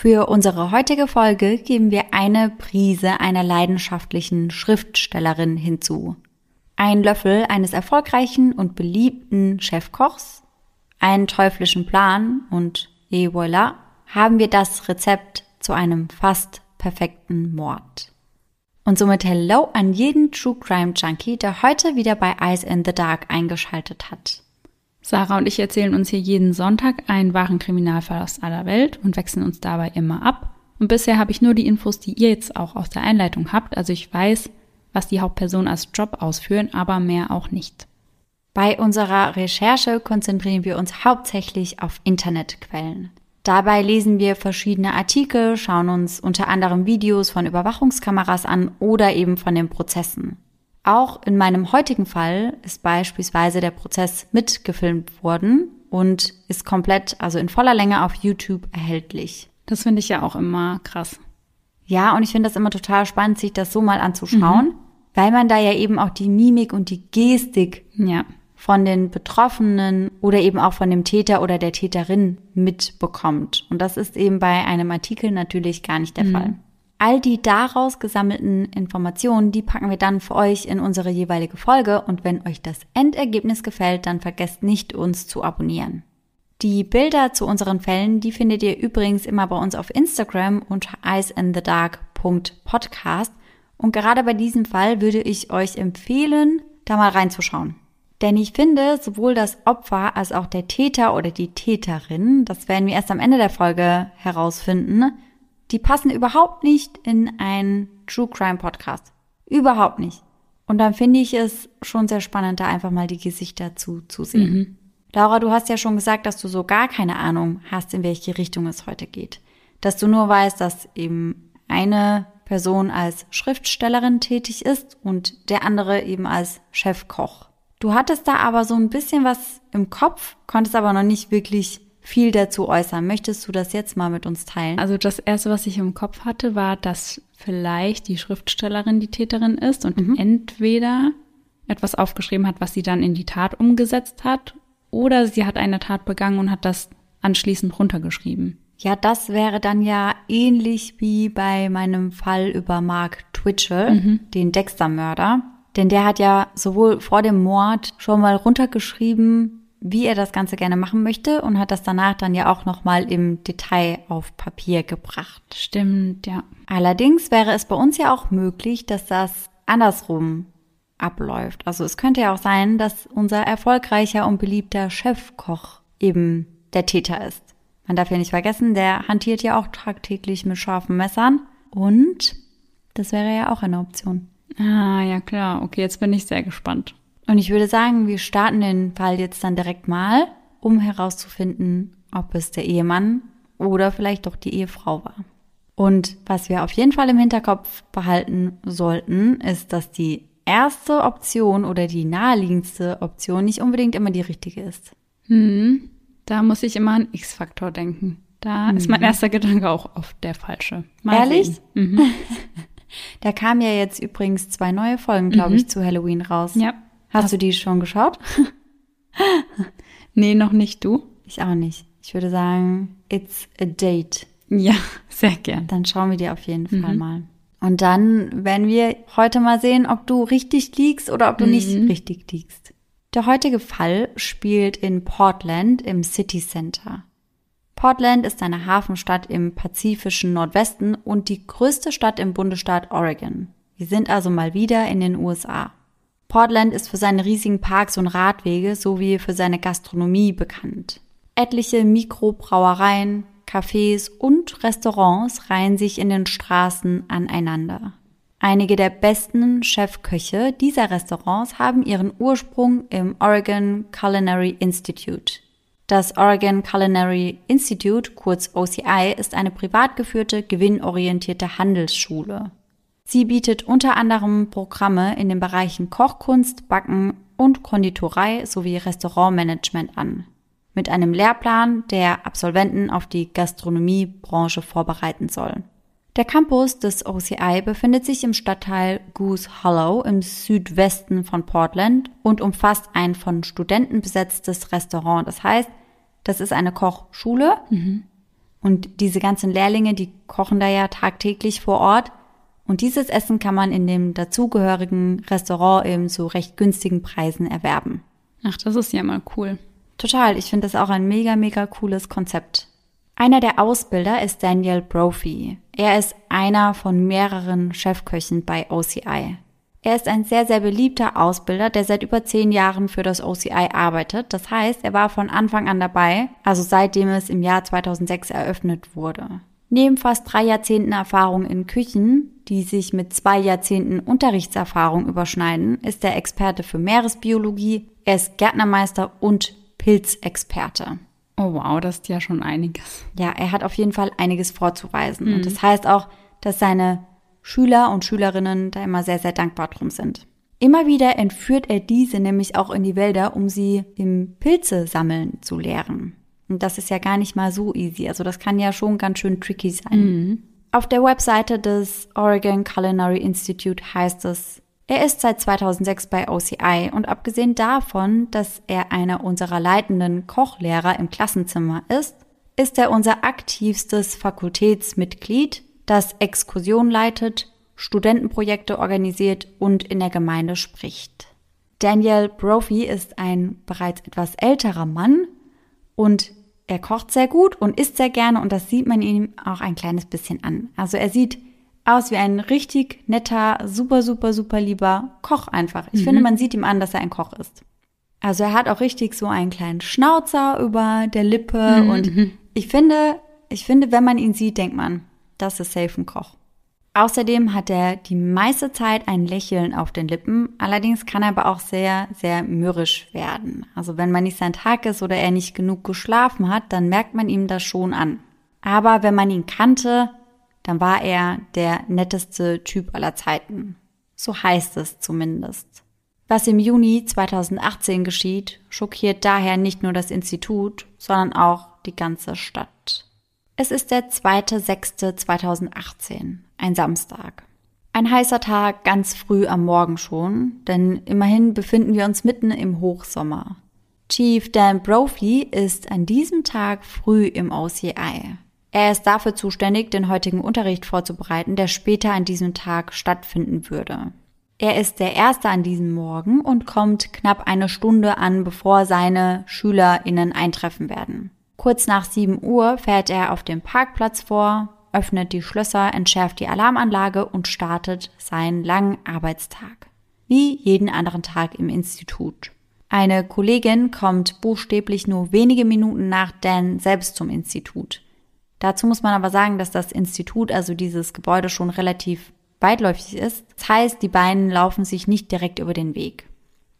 Für unsere heutige Folge geben wir eine Prise einer leidenschaftlichen Schriftstellerin hinzu. Ein Löffel eines erfolgreichen und beliebten Chefkochs, einen teuflischen Plan und et voilà, haben wir das Rezept zu einem fast perfekten Mord. Und somit Hello an jeden True Crime Junkie, der heute wieder bei Eyes in the Dark eingeschaltet hat. Sarah und ich erzählen uns hier jeden Sonntag einen wahren Kriminalfall aus aller Welt und wechseln uns dabei immer ab. Und bisher habe ich nur die Infos, die ihr jetzt auch aus der Einleitung habt. Also ich weiß, was die Hauptpersonen als Job ausführen, aber mehr auch nicht. Bei unserer Recherche konzentrieren wir uns hauptsächlich auf Internetquellen. Dabei lesen wir verschiedene Artikel, schauen uns unter anderem Videos von Überwachungskameras an oder eben von den Prozessen. Auch in meinem heutigen Fall ist beispielsweise der Prozess mitgefilmt worden und ist komplett, also in voller Länge auf YouTube erhältlich. Das finde ich ja auch immer krass. Ja, und ich finde das immer total spannend, sich das so mal anzuschauen, mhm. weil man da ja eben auch die Mimik und die Gestik ja von den Betroffenen oder eben auch von dem Täter oder der Täterin mitbekommt. Und das ist eben bei einem Artikel natürlich gar nicht der mhm. Fall. All die daraus gesammelten Informationen, die packen wir dann für euch in unsere jeweilige Folge und wenn euch das Endergebnis gefällt, dann vergesst nicht, uns zu abonnieren. Die Bilder zu unseren Fällen, die findet ihr übrigens immer bei uns auf Instagram unter eyesandthedark.podcast und gerade bei diesem Fall würde ich euch empfehlen, da mal reinzuschauen. Denn ich finde, sowohl das Opfer als auch der Täter oder die Täterin, das werden wir erst am Ende der Folge herausfinden, die passen überhaupt nicht in einen True Crime Podcast. Überhaupt nicht. Und dann finde ich es schon sehr spannend, da einfach mal die Gesichter zu, zu sehen. Mhm. Laura, du hast ja schon gesagt, dass du so gar keine Ahnung hast, in welche Richtung es heute geht. Dass du nur weißt, dass eben eine Person als Schriftstellerin tätig ist und der andere eben als Chefkoch. Du hattest da aber so ein bisschen was im Kopf, konntest aber noch nicht wirklich viel dazu äußern. Möchtest du das jetzt mal mit uns teilen? Also das erste, was ich im Kopf hatte, war, dass vielleicht die Schriftstellerin die Täterin ist und mhm. entweder etwas aufgeschrieben hat, was sie dann in die Tat umgesetzt hat, oder sie hat eine Tat begangen und hat das anschließend runtergeschrieben. Ja, das wäre dann ja ähnlich wie bei meinem Fall über Mark Twitchell, mhm. den Dexter-Mörder. Denn der hat ja sowohl vor dem Mord schon mal runtergeschrieben, wie er das Ganze gerne machen möchte und hat das danach dann ja auch nochmal im Detail auf Papier gebracht. Stimmt, ja. Allerdings wäre es bei uns ja auch möglich, dass das andersrum abläuft. Also es könnte ja auch sein, dass unser erfolgreicher und beliebter Chefkoch eben der Täter ist. Man darf ja nicht vergessen, der hantiert ja auch tagtäglich mit scharfen Messern und das wäre ja auch eine Option. Ah, ja klar. Okay, jetzt bin ich sehr gespannt. Und ich würde sagen, wir starten den Fall jetzt dann direkt mal, um herauszufinden, ob es der Ehemann oder vielleicht doch die Ehefrau war. Und was wir auf jeden Fall im Hinterkopf behalten sollten, ist, dass die erste Option oder die naheliegendste Option nicht unbedingt immer die richtige ist. Hm, da muss ich immer an X-Faktor denken. Da mhm. ist mein erster Gedanke auch oft der falsche. Mal Ehrlich? Mhm. Da kamen ja jetzt übrigens zwei neue Folgen, glaube mhm. ich, zu Halloween raus. Ja. Hast das du die schon geschaut? nee, noch nicht. Du? Ich auch nicht. Ich würde sagen, it's a date. Ja, sehr gern. Dann schauen wir die auf jeden mhm. Fall mal. Und dann werden wir heute mal sehen, ob du richtig liegst oder ob du mhm. nicht richtig liegst. Der heutige Fall spielt in Portland im City Center. Portland ist eine Hafenstadt im pazifischen Nordwesten und die größte Stadt im Bundesstaat Oregon. Wir sind also mal wieder in den USA. Portland ist für seine riesigen Parks und Radwege sowie für seine Gastronomie bekannt. Etliche Mikrobrauereien, Cafés und Restaurants reihen sich in den Straßen aneinander. Einige der besten Chefköche dieser Restaurants haben ihren Ursprung im Oregon Culinary Institute. Das Oregon Culinary Institute, kurz OCI, ist eine privat geführte, gewinnorientierte Handelsschule. Sie bietet unter anderem Programme in den Bereichen Kochkunst, Backen und Konditorei sowie Restaurantmanagement an. Mit einem Lehrplan, der Absolventen auf die Gastronomiebranche vorbereiten soll. Der Campus des OCI befindet sich im Stadtteil Goose Hollow im Südwesten von Portland und umfasst ein von Studenten besetztes Restaurant. Das heißt, das ist eine Kochschule. Mhm. Und diese ganzen Lehrlinge, die kochen da ja tagtäglich vor Ort. Und dieses Essen kann man in dem dazugehörigen Restaurant eben zu recht günstigen Preisen erwerben. Ach, das ist ja mal cool. Total. Ich finde das auch ein mega, mega cooles Konzept. Einer der Ausbilder ist Daniel Brophy. Er ist einer von mehreren Chefköchen bei OCI. Er ist ein sehr, sehr beliebter Ausbilder, der seit über zehn Jahren für das OCI arbeitet. Das heißt, er war von Anfang an dabei, also seitdem es im Jahr 2006 eröffnet wurde. Neben fast drei Jahrzehnten Erfahrung in Küchen, die sich mit zwei Jahrzehnten Unterrichtserfahrung überschneiden, ist er Experte für Meeresbiologie, er ist Gärtnermeister und Pilzexperte. Oh wow, das ist ja schon einiges. Ja, er hat auf jeden Fall einiges vorzuweisen. Mhm. Und das heißt auch, dass seine Schüler und Schülerinnen da immer sehr, sehr dankbar drum sind. Immer wieder entführt er diese nämlich auch in die Wälder, um sie im Pilze sammeln zu lehren. Und das ist ja gar nicht mal so easy. Also das kann ja schon ganz schön tricky sein. Mhm. Auf der Webseite des Oregon Culinary Institute heißt es, er ist seit 2006 bei OCI und abgesehen davon, dass er einer unserer leitenden Kochlehrer im Klassenzimmer ist, ist er unser aktivstes Fakultätsmitglied das Exkursion leitet, Studentenprojekte organisiert und in der Gemeinde spricht. Daniel Brophy ist ein bereits etwas älterer Mann und er kocht sehr gut und isst sehr gerne und das sieht man ihm auch ein kleines bisschen an. Also er sieht aus wie ein richtig netter, super, super, super lieber Koch einfach. Ich mhm. finde, man sieht ihm an, dass er ein Koch ist. Also er hat auch richtig so einen kleinen Schnauzer über der Lippe mhm. und ich finde, ich finde, wenn man ihn sieht, denkt man, das ist safe ein Koch. Außerdem hat er die meiste Zeit ein Lächeln auf den Lippen, allerdings kann er aber auch sehr, sehr mürrisch werden. Also wenn man nicht sein Tag ist oder er nicht genug geschlafen hat, dann merkt man ihm das schon an. Aber wenn man ihn kannte, dann war er der netteste Typ aller Zeiten. So heißt es zumindest. Was im Juni 2018 geschieht, schockiert daher nicht nur das Institut, sondern auch die ganze Stadt. Es ist der 2.6.2018, ein Samstag. Ein heißer Tag ganz früh am Morgen schon, denn immerhin befinden wir uns mitten im Hochsommer. Chief Dan Brophy ist an diesem Tag früh im OCI. Er ist dafür zuständig, den heutigen Unterricht vorzubereiten, der später an diesem Tag stattfinden würde. Er ist der Erste an diesem Morgen und kommt knapp eine Stunde an, bevor seine SchülerInnen eintreffen werden. Kurz nach 7 Uhr fährt er auf dem Parkplatz vor, öffnet die Schlösser, entschärft die Alarmanlage und startet seinen langen Arbeitstag. Wie jeden anderen Tag im Institut. Eine Kollegin kommt buchstäblich nur wenige Minuten nach Dan selbst zum Institut. Dazu muss man aber sagen, dass das Institut, also dieses Gebäude, schon relativ weitläufig ist. Das heißt, die beiden laufen sich nicht direkt über den Weg.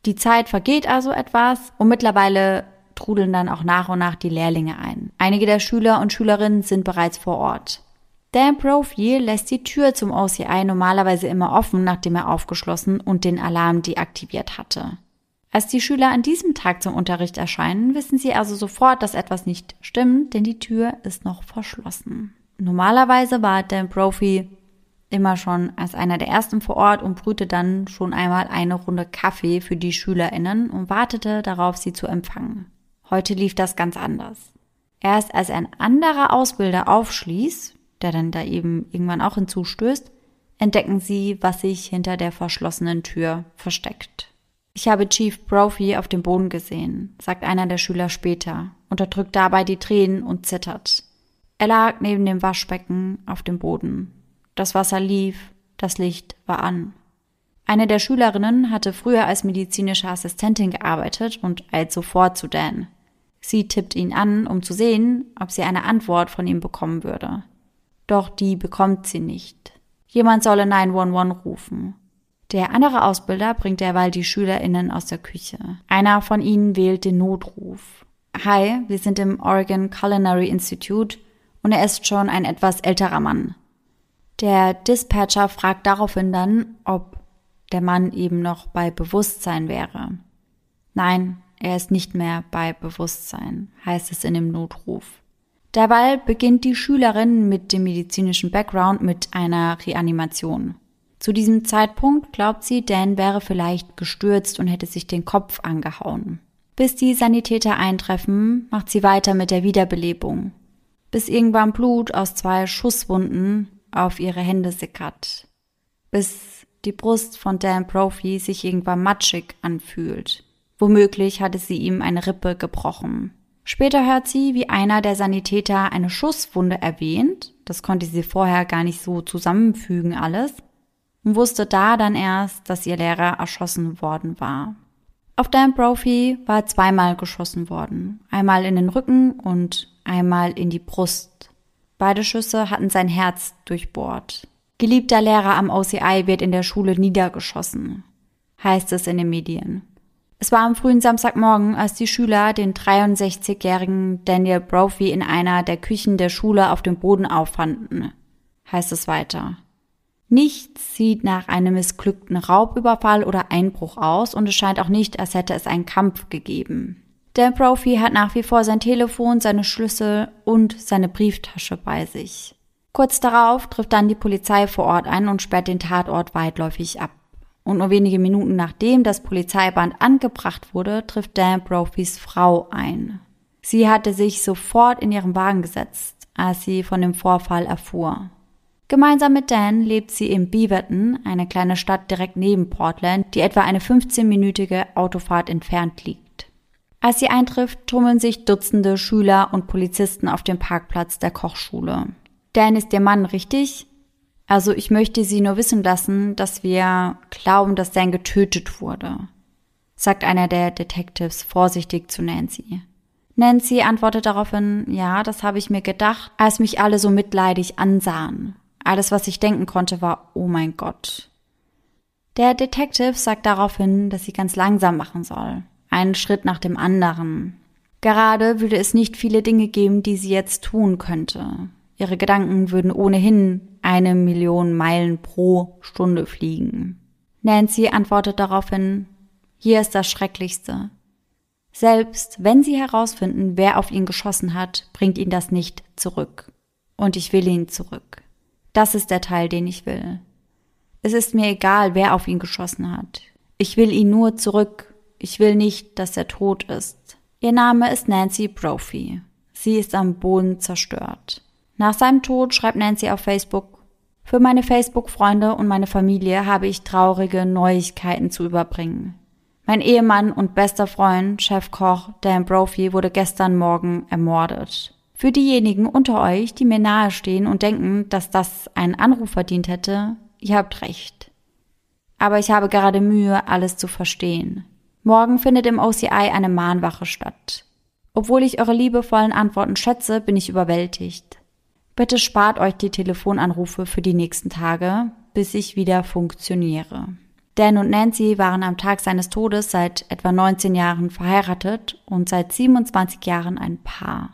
Die Zeit vergeht also etwas und mittlerweile trudeln dann auch nach und nach die Lehrlinge ein. Einige der Schüler und Schülerinnen sind bereits vor Ort. Dan Profiel lässt die Tür zum OCI normalerweise immer offen, nachdem er aufgeschlossen und den Alarm deaktiviert hatte. Als die Schüler an diesem Tag zum Unterricht erscheinen, wissen sie also sofort, dass etwas nicht stimmt, denn die Tür ist noch verschlossen. Normalerweise war Dan Brophy immer schon als einer der ersten vor Ort und brühte dann schon einmal eine Runde Kaffee für die SchülerInnen und wartete darauf, sie zu empfangen. Heute lief das ganz anders. Erst als ein anderer Ausbilder aufschließt, der dann da eben irgendwann auch hinzustößt, entdecken sie, was sich hinter der verschlossenen Tür versteckt. Ich habe Chief Brophy auf dem Boden gesehen, sagt einer der Schüler später, unterdrückt dabei die Tränen und zittert. Er lag neben dem Waschbecken auf dem Boden. Das Wasser lief, das Licht war an. Eine der Schülerinnen hatte früher als medizinische Assistentin gearbeitet und eilt sofort zu Dan. Sie tippt ihn an, um zu sehen, ob sie eine Antwort von ihm bekommen würde. Doch die bekommt sie nicht. Jemand solle 911 rufen. Der andere Ausbilder bringt derweil die SchülerInnen aus der Küche. Einer von ihnen wählt den Notruf. Hi, wir sind im Oregon Culinary Institute und er ist schon ein etwas älterer Mann. Der Dispatcher fragt daraufhin dann, ob der Mann eben noch bei Bewusstsein wäre. Nein, er ist nicht mehr bei Bewusstsein, heißt es in dem Notruf. Dabei beginnt die Schülerin mit dem medizinischen Background mit einer Reanimation. Zu diesem Zeitpunkt glaubt sie, Dan wäre vielleicht gestürzt und hätte sich den Kopf angehauen. Bis die Sanitäter eintreffen, macht sie weiter mit der Wiederbelebung. bis irgendwann Blut aus zwei Schusswunden auf ihre Hände sickert, bis die Brust von Dan Brophy sich irgendwann matschig anfühlt. Womöglich hatte sie ihm eine Rippe gebrochen. Später hört sie, wie einer der Sanitäter eine Schusswunde erwähnt, das konnte sie vorher gar nicht so zusammenfügen alles, und wusste da dann erst, dass ihr Lehrer erschossen worden war. Auf Dan Brophy war zweimal geschossen worden, einmal in den Rücken und einmal in die Brust. Beide Schüsse hatten sein Herz durchbohrt. Geliebter Lehrer am OCI wird in der Schule niedergeschossen, heißt es in den Medien. Es war am frühen Samstagmorgen, als die Schüler den 63-jährigen Daniel Brophy in einer der Küchen der Schule auf dem Boden auffanden, heißt es weiter. Nichts sieht nach einem missglückten Raubüberfall oder Einbruch aus und es scheint auch nicht, als hätte es einen Kampf gegeben. Dan Brophy hat nach wie vor sein Telefon, seine Schlüssel und seine Brieftasche bei sich. Kurz darauf trifft dann die Polizei vor Ort ein und sperrt den Tatort weitläufig ab. Und nur wenige Minuten nachdem das Polizeiband angebracht wurde, trifft Dan Brophys Frau ein. Sie hatte sich sofort in ihren Wagen gesetzt, als sie von dem Vorfall erfuhr. Gemeinsam mit Dan lebt sie in Beaverton, eine kleine Stadt direkt neben Portland, die etwa eine 15-minütige Autofahrt entfernt liegt. Als sie eintrifft, tummeln sich Dutzende Schüler und Polizisten auf dem Parkplatz der Kochschule. Dan ist der Mann, richtig? Also ich möchte Sie nur wissen lassen, dass wir glauben, dass Dan getötet wurde, sagt einer der Detectives vorsichtig zu Nancy. Nancy antwortet daraufhin, ja, das habe ich mir gedacht, als mich alle so mitleidig ansahen. Alles, was ich denken konnte, war, oh mein Gott. Der Detective sagt daraufhin, dass sie ganz langsam machen soll. Einen Schritt nach dem anderen. Gerade würde es nicht viele Dinge geben, die sie jetzt tun könnte. Ihre Gedanken würden ohnehin eine Million Meilen pro Stunde fliegen. Nancy antwortet daraufhin, hier ist das Schrecklichste. Selbst wenn sie herausfinden, wer auf ihn geschossen hat, bringt ihn das nicht zurück. Und ich will ihn zurück. Das ist der Teil, den ich will. Es ist mir egal, wer auf ihn geschossen hat. Ich will ihn nur zurück. Ich will nicht, dass er tot ist. Ihr Name ist Nancy Brophy. Sie ist am Boden zerstört. Nach seinem Tod schreibt Nancy auf Facebook, für meine Facebook-Freunde und meine Familie habe ich traurige Neuigkeiten zu überbringen. Mein Ehemann und bester Freund, Chefkoch Dan Brophy, wurde gestern Morgen ermordet. Für diejenigen unter euch, die mir nahestehen und denken, dass das einen Anruf verdient hätte, ihr habt recht. Aber ich habe gerade Mühe, alles zu verstehen. Morgen findet im OCI eine Mahnwache statt. Obwohl ich eure liebevollen Antworten schätze, bin ich überwältigt. Bitte spart euch die Telefonanrufe für die nächsten Tage, bis ich wieder funktioniere. Dan und Nancy waren am Tag seines Todes seit etwa 19 Jahren verheiratet und seit 27 Jahren ein Paar.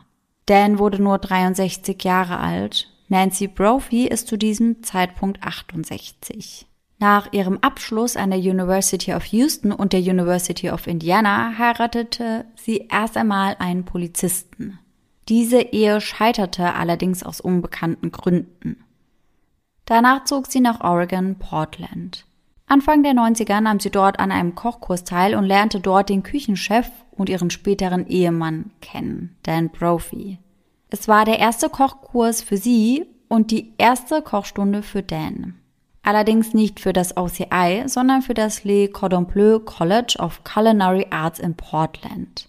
Dan wurde nur 63 Jahre alt, Nancy Brophy ist zu diesem Zeitpunkt 68. Nach ihrem Abschluss an der University of Houston und der University of Indiana heiratete sie erst einmal einen Polizisten. Diese Ehe scheiterte allerdings aus unbekannten Gründen. Danach zog sie nach Oregon, Portland. Anfang der 90er nahm sie dort an einem Kochkurs teil und lernte dort den Küchenchef und ihren späteren Ehemann kennen, Dan Brophy. Es war der erste Kochkurs für sie und die erste Kochstunde für Dan. Allerdings nicht für das OCI, sondern für das Le Cordon Bleu College of Culinary Arts in Portland.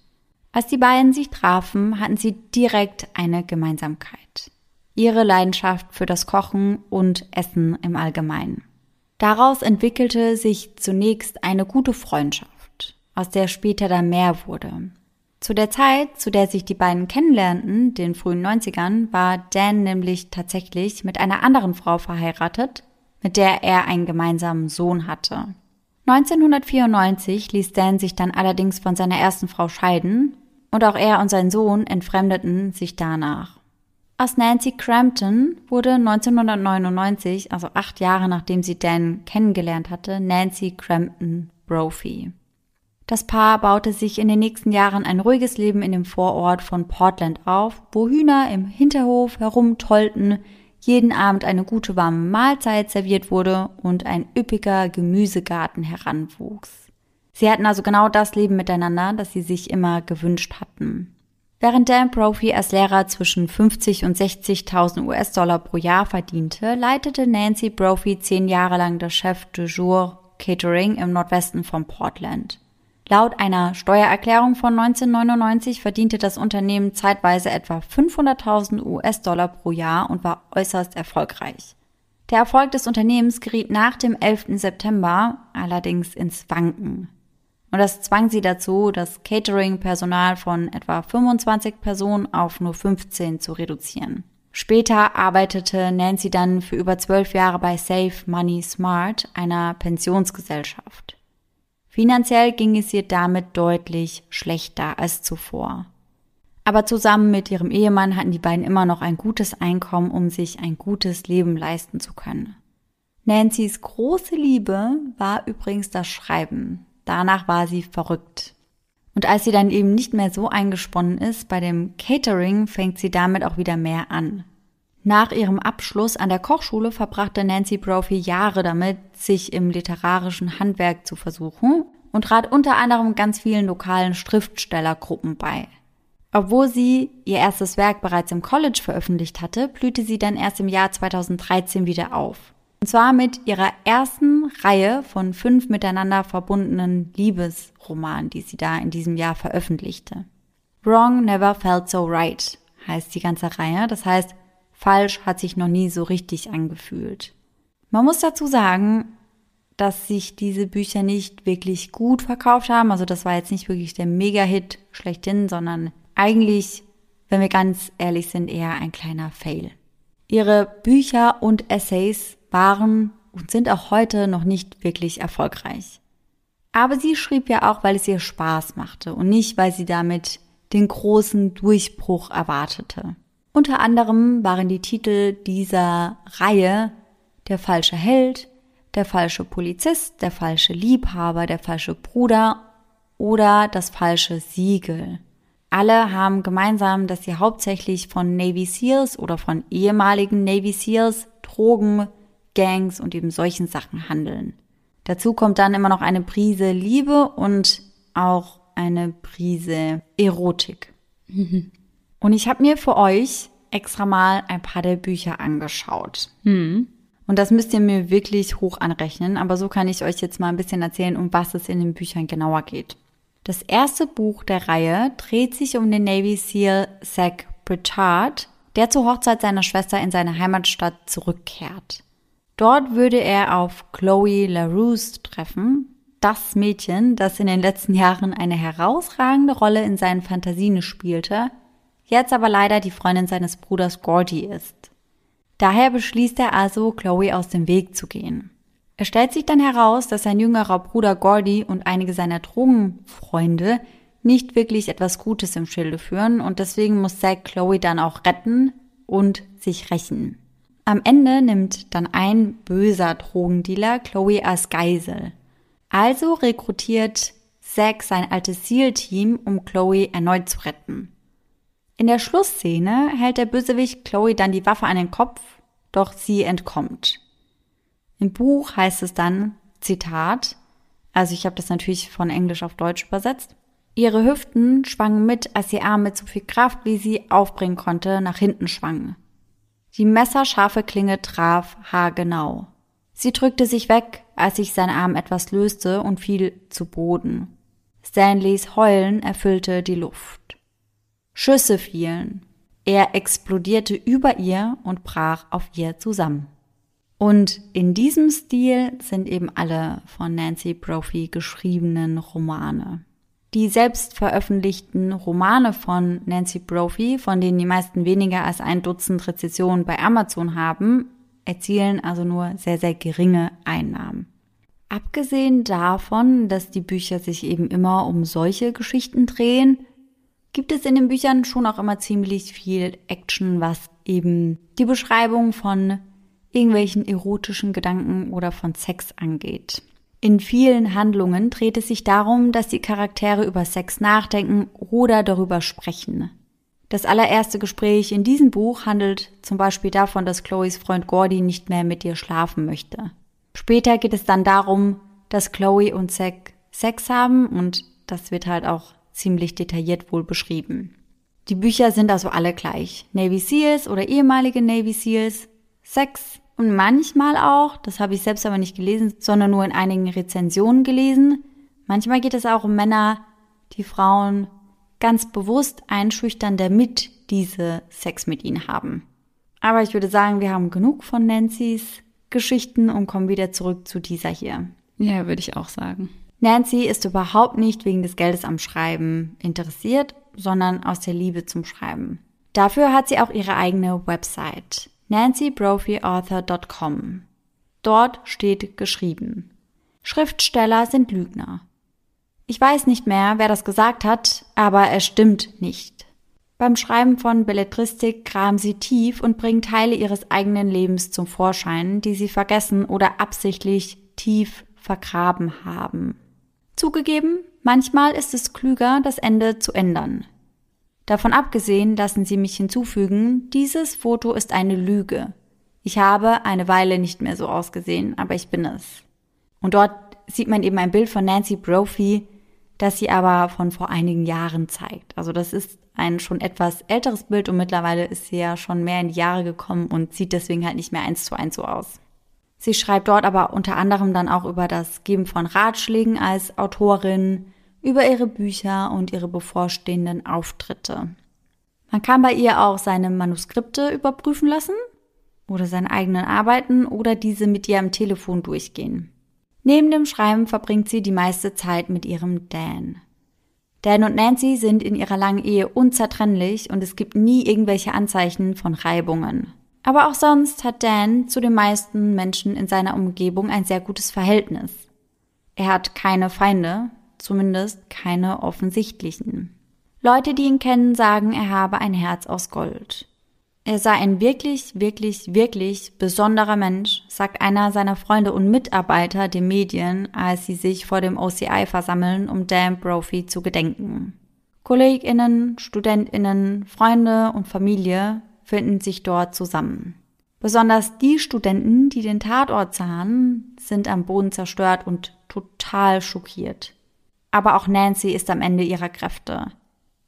Als die beiden sich trafen, hatten sie direkt eine Gemeinsamkeit. Ihre Leidenschaft für das Kochen und Essen im Allgemeinen. Daraus entwickelte sich zunächst eine gute Freundschaft, aus der später dann mehr wurde. Zu der Zeit, zu der sich die beiden kennenlernten, den frühen 90ern, war Dan nämlich tatsächlich mit einer anderen Frau verheiratet, mit der er einen gemeinsamen Sohn hatte. 1994 ließ Dan sich dann allerdings von seiner ersten Frau scheiden und auch er und sein Sohn entfremdeten sich danach. Aus Nancy Crampton wurde 1999, also acht Jahre nachdem sie Dan kennengelernt hatte, Nancy Crampton Brophy. Das Paar baute sich in den nächsten Jahren ein ruhiges Leben in dem Vorort von Portland auf, wo Hühner im Hinterhof herumtollten, jeden Abend eine gute warme Mahlzeit serviert wurde und ein üppiger Gemüsegarten heranwuchs. Sie hatten also genau das Leben miteinander, das sie sich immer gewünscht hatten. Während Dan Brophy als Lehrer zwischen 50 und 60.000 US-Dollar pro Jahr verdiente, leitete Nancy Brophy zehn Jahre lang das Chef de Jour Catering im Nordwesten von Portland. Laut einer Steuererklärung von 1999 verdiente das Unternehmen zeitweise etwa 500.000 US-Dollar pro Jahr und war äußerst erfolgreich. Der Erfolg des Unternehmens geriet nach dem 11. September allerdings ins Wanken. Und das zwang sie dazu, das Catering-Personal von etwa 25 Personen auf nur 15 zu reduzieren. Später arbeitete Nancy dann für über zwölf Jahre bei Save Money Smart, einer Pensionsgesellschaft. Finanziell ging es ihr damit deutlich schlechter als zuvor. Aber zusammen mit ihrem Ehemann hatten die beiden immer noch ein gutes Einkommen, um sich ein gutes Leben leisten zu können. Nancy's große Liebe war übrigens das Schreiben. Danach war sie verrückt. Und als sie dann eben nicht mehr so eingesponnen ist bei dem Catering, fängt sie damit auch wieder mehr an. Nach ihrem Abschluss an der Kochschule verbrachte Nancy Brophy Jahre damit, sich im literarischen Handwerk zu versuchen und trat unter anderem ganz vielen lokalen Schriftstellergruppen bei. Obwohl sie ihr erstes Werk bereits im College veröffentlicht hatte, blühte sie dann erst im Jahr 2013 wieder auf. Und zwar mit ihrer ersten Reihe von fünf miteinander verbundenen Liebesromanen, die sie da in diesem Jahr veröffentlichte. Wrong Never Felt So Right heißt die ganze Reihe. Das heißt, falsch hat sich noch nie so richtig angefühlt. Man muss dazu sagen, dass sich diese Bücher nicht wirklich gut verkauft haben. Also das war jetzt nicht wirklich der Mega-Hit schlechthin, sondern eigentlich, wenn wir ganz ehrlich sind, eher ein kleiner Fail. Ihre Bücher und Essays waren und sind auch heute noch nicht wirklich erfolgreich. Aber sie schrieb ja auch, weil es ihr Spaß machte und nicht, weil sie damit den großen Durchbruch erwartete. Unter anderem waren die Titel dieser Reihe Der falsche Held, Der falsche Polizist, Der falsche Liebhaber, Der falsche Bruder oder Das falsche Siegel. Alle haben gemeinsam, dass sie hauptsächlich von Navy Seals oder von ehemaligen Navy Seals Drogen, Gangs und eben solchen Sachen handeln. Dazu kommt dann immer noch eine Prise Liebe und auch eine Prise Erotik. Und ich habe mir für euch extra mal ein paar der Bücher angeschaut. Hm. Und das müsst ihr mir wirklich hoch anrechnen, aber so kann ich euch jetzt mal ein bisschen erzählen, um was es in den Büchern genauer geht. Das erste Buch der Reihe dreht sich um den Navy SEAL Zach Pritchard, der zur Hochzeit seiner Schwester in seine Heimatstadt zurückkehrt. Dort würde er auf Chloe LaRousse treffen, das Mädchen, das in den letzten Jahren eine herausragende Rolle in seinen Fantasien spielte, jetzt aber leider die Freundin seines Bruders Gordy ist. Daher beschließt er also, Chloe aus dem Weg zu gehen. Es stellt sich dann heraus, dass sein jüngerer Bruder Gordy und einige seiner Drogenfreunde nicht wirklich etwas Gutes im Schilde führen und deswegen muss Zack Chloe dann auch retten und sich rächen. Am Ende nimmt dann ein böser Drogendealer Chloe als Geisel. Also rekrutiert Zack sein altes SEAL-Team, um Chloe erneut zu retten. In der Schlussszene hält der Bösewicht Chloe dann die Waffe an den Kopf, doch sie entkommt. Im Buch heißt es dann, Zitat, also ich habe das natürlich von Englisch auf Deutsch übersetzt, ihre Hüften schwangen mit, als ihr Arm mit so viel Kraft, wie sie aufbringen konnte, nach hinten schwangen. Die messerscharfe Klinge traf haargenau. Sie drückte sich weg, als sich sein Arm etwas löste und fiel zu Boden. Stanleys Heulen erfüllte die Luft. Schüsse fielen. Er explodierte über ihr und brach auf ihr zusammen. Und in diesem Stil sind eben alle von Nancy Brophy geschriebenen Romane. Die selbst veröffentlichten Romane von Nancy Brophy, von denen die meisten weniger als ein Dutzend Rezessionen bei Amazon haben, erzielen also nur sehr, sehr geringe Einnahmen. Abgesehen davon, dass die Bücher sich eben immer um solche Geschichten drehen, gibt es in den Büchern schon auch immer ziemlich viel Action, was eben die Beschreibung von irgendwelchen erotischen Gedanken oder von Sex angeht. In vielen Handlungen dreht es sich darum, dass die Charaktere über Sex nachdenken oder darüber sprechen. Das allererste Gespräch in diesem Buch handelt zum Beispiel davon, dass Chloes Freund Gordy nicht mehr mit ihr schlafen möchte. Später geht es dann darum, dass Chloe und Zack Sex haben und das wird halt auch ziemlich detailliert wohl beschrieben. Die Bücher sind also alle gleich. Navy Seals oder ehemalige Navy Seals, Sex und manchmal auch, das habe ich selbst aber nicht gelesen, sondern nur in einigen Rezensionen gelesen, manchmal geht es auch um Männer, die Frauen ganz bewusst einschüchtern, damit diese Sex mit ihnen haben. Aber ich würde sagen, wir haben genug von Nancy's Geschichten und kommen wieder zurück zu dieser hier. Ja, würde ich auch sagen. Nancy ist überhaupt nicht wegen des Geldes am Schreiben interessiert, sondern aus der Liebe zum Schreiben. Dafür hat sie auch ihre eigene Website, nancybrophyauthor.com. Dort steht geschrieben, Schriftsteller sind Lügner. Ich weiß nicht mehr, wer das gesagt hat, aber es stimmt nicht. Beim Schreiben von Belletristik kramt sie tief und bringt Teile ihres eigenen Lebens zum Vorschein, die sie vergessen oder absichtlich tief vergraben haben. Zugegeben, manchmal ist es klüger, das Ende zu ändern. Davon abgesehen lassen Sie mich hinzufügen, dieses Foto ist eine Lüge. Ich habe eine Weile nicht mehr so ausgesehen, aber ich bin es. Und dort sieht man eben ein Bild von Nancy Brophy, das sie aber von vor einigen Jahren zeigt. Also das ist ein schon etwas älteres Bild und mittlerweile ist sie ja schon mehr in die Jahre gekommen und sieht deswegen halt nicht mehr eins zu eins so aus. Sie schreibt dort aber unter anderem dann auch über das Geben von Ratschlägen als Autorin, über ihre Bücher und ihre bevorstehenden Auftritte. Man kann bei ihr auch seine Manuskripte überprüfen lassen oder seine eigenen Arbeiten oder diese mit ihr am Telefon durchgehen. Neben dem Schreiben verbringt sie die meiste Zeit mit ihrem Dan. Dan und Nancy sind in ihrer langen Ehe unzertrennlich und es gibt nie irgendwelche Anzeichen von Reibungen. Aber auch sonst hat Dan zu den meisten Menschen in seiner Umgebung ein sehr gutes Verhältnis. Er hat keine Feinde, zumindest keine offensichtlichen. Leute, die ihn kennen, sagen, er habe ein Herz aus Gold. Er sei ein wirklich, wirklich, wirklich besonderer Mensch, sagt einer seiner Freunde und Mitarbeiter den Medien, als sie sich vor dem OCI versammeln, um Dan Brophy zu gedenken. KollegInnen, StudentInnen, Freunde und Familie finden sich dort zusammen. Besonders die Studenten, die den Tatort sahen, sind am Boden zerstört und total schockiert. Aber auch Nancy ist am Ende ihrer Kräfte.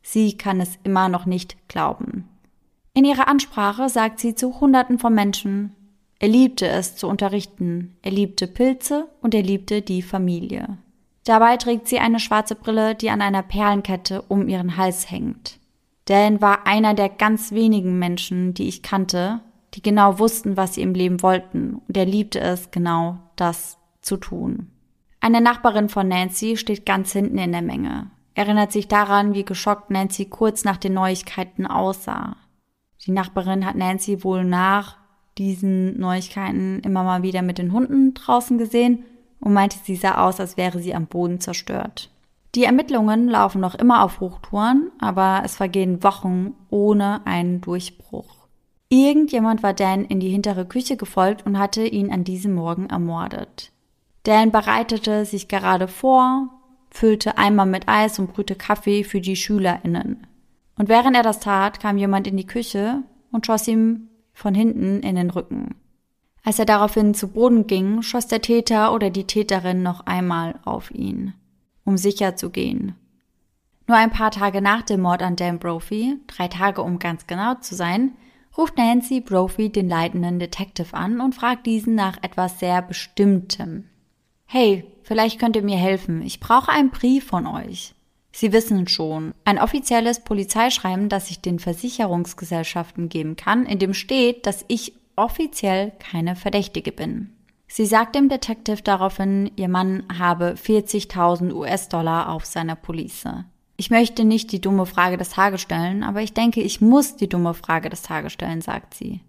Sie kann es immer noch nicht glauben. In ihrer Ansprache sagt sie zu Hunderten von Menschen, er liebte es zu unterrichten, er liebte Pilze und er liebte die Familie. Dabei trägt sie eine schwarze Brille, die an einer Perlenkette um ihren Hals hängt. Dan war einer der ganz wenigen Menschen, die ich kannte, die genau wussten, was sie im Leben wollten, und er liebte es, genau das zu tun. Eine Nachbarin von Nancy steht ganz hinten in der Menge, erinnert sich daran, wie geschockt Nancy kurz nach den Neuigkeiten aussah. Die Nachbarin hat Nancy wohl nach diesen Neuigkeiten immer mal wieder mit den Hunden draußen gesehen und meinte, sie sah aus, als wäre sie am Boden zerstört. Die Ermittlungen laufen noch immer auf Hochtouren, aber es vergehen Wochen ohne einen Durchbruch. Irgendjemand war Dan in die hintere Küche gefolgt und hatte ihn an diesem Morgen ermordet. Dan bereitete sich gerade vor, füllte Eimer mit Eis und brühte Kaffee für die SchülerInnen. Und während er das tat, kam jemand in die Küche und schoss ihm von hinten in den Rücken. Als er daraufhin zu Boden ging, schoss der Täter oder die Täterin noch einmal auf ihn um sicher zu gehen. Nur ein paar Tage nach dem Mord an Dan Brophy, drei Tage um ganz genau zu sein, ruft Nancy Brophy den leitenden Detective an und fragt diesen nach etwas sehr Bestimmtem. Hey, vielleicht könnt ihr mir helfen. Ich brauche einen Brief von euch. Sie wissen schon, ein offizielles Polizeischreiben, das ich den Versicherungsgesellschaften geben kann, in dem steht, dass ich offiziell keine Verdächtige bin. Sie sagt dem Detective daraufhin, ihr Mann habe 40.000 US-Dollar auf seiner Police. Ich möchte nicht die dumme Frage des Tages stellen, aber ich denke, ich muss die dumme Frage des Tages stellen, sagt sie.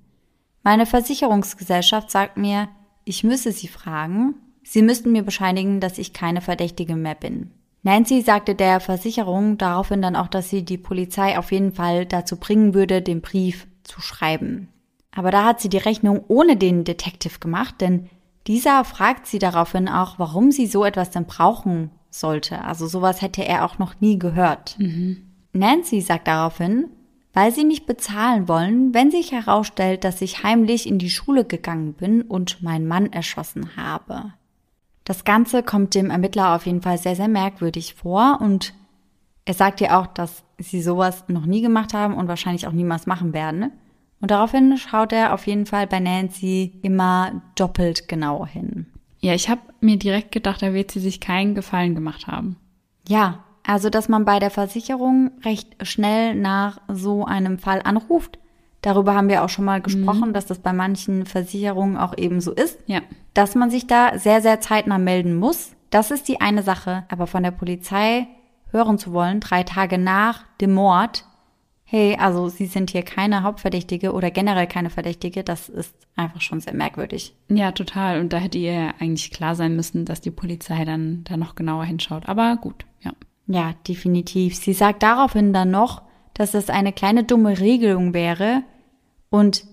Meine Versicherungsgesellschaft sagt mir, ich müsse sie fragen, sie müssten mir bescheinigen, dass ich keine Verdächtige mehr bin. Nancy sagte der Versicherung daraufhin dann auch, dass sie die Polizei auf jeden Fall dazu bringen würde, den Brief zu schreiben. Aber da hat sie die Rechnung ohne den Detective gemacht, denn dieser fragt sie daraufhin auch, warum sie so etwas denn brauchen sollte. Also sowas hätte er auch noch nie gehört. Mhm. Nancy sagt daraufhin, weil sie nicht bezahlen wollen, wenn sich herausstellt, dass ich heimlich in die Schule gegangen bin und meinen Mann erschossen habe. Das Ganze kommt dem Ermittler auf jeden Fall sehr, sehr merkwürdig vor und er sagt ihr auch, dass sie sowas noch nie gemacht haben und wahrscheinlich auch niemals machen werden. Und daraufhin schaut er auf jeden Fall bei Nancy immer doppelt genau hin. Ja, ich habe mir direkt gedacht, da wird sie sich keinen Gefallen gemacht haben. Ja, also dass man bei der Versicherung recht schnell nach so einem Fall anruft. Darüber haben wir auch schon mal gesprochen, mhm. dass das bei manchen Versicherungen auch eben so ist. Ja. Dass man sich da sehr, sehr zeitnah melden muss. Das ist die eine Sache. Aber von der Polizei hören zu wollen, drei Tage nach dem Mord, hey, also Sie sind hier keine Hauptverdächtige oder generell keine Verdächtige, das ist einfach schon sehr merkwürdig. Ja, total. Und da hätte ihr ja eigentlich klar sein müssen, dass die Polizei dann da noch genauer hinschaut. Aber gut, ja. Ja, definitiv. Sie sagt daraufhin dann noch, dass das eine kleine dumme Regelung wäre und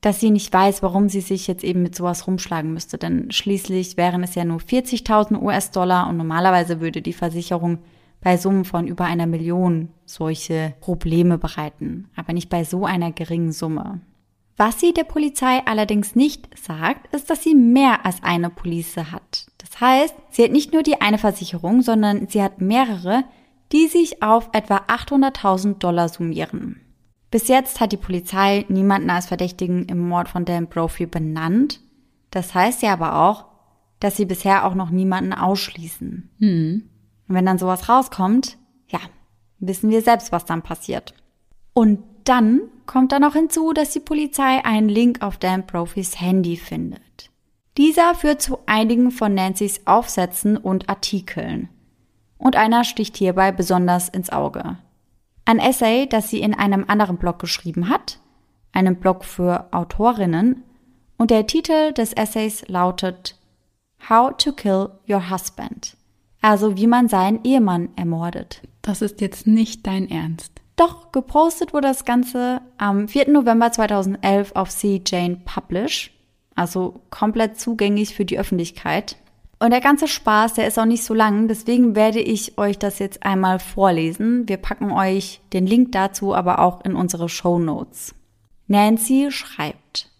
dass sie nicht weiß, warum sie sich jetzt eben mit sowas rumschlagen müsste. Denn schließlich wären es ja nur 40.000 US-Dollar und normalerweise würde die Versicherung bei Summen von über einer Million solche Probleme bereiten, aber nicht bei so einer geringen Summe. Was sie der Polizei allerdings nicht sagt, ist, dass sie mehr als eine Police hat. Das heißt, sie hat nicht nur die eine Versicherung, sondern sie hat mehrere, die sich auf etwa 800.000 Dollar summieren. Bis jetzt hat die Polizei niemanden als Verdächtigen im Mord von Dan Brophy benannt. Das heißt ja aber auch, dass sie bisher auch noch niemanden ausschließen. Hm. Und wenn dann sowas rauskommt, ja, wissen wir selbst, was dann passiert. Und dann kommt dann noch hinzu, dass die Polizei einen Link auf Dan Profis Handy findet. Dieser führt zu einigen von Nancys Aufsätzen und Artikeln. Und einer sticht hierbei besonders ins Auge. Ein Essay, das sie in einem anderen Blog geschrieben hat, einem Blog für Autorinnen, und der Titel des Essays lautet How to Kill Your Husband. Also wie man seinen Ehemann ermordet. Das ist jetzt nicht dein Ernst. Doch, gepostet wurde das Ganze am 4. November 2011 auf C. Jane Publish, also komplett zugänglich für die Öffentlichkeit. Und der ganze Spaß, der ist auch nicht so lang, deswegen werde ich euch das jetzt einmal vorlesen. Wir packen euch den Link dazu aber auch in unsere Show Notes. Nancy schreibt,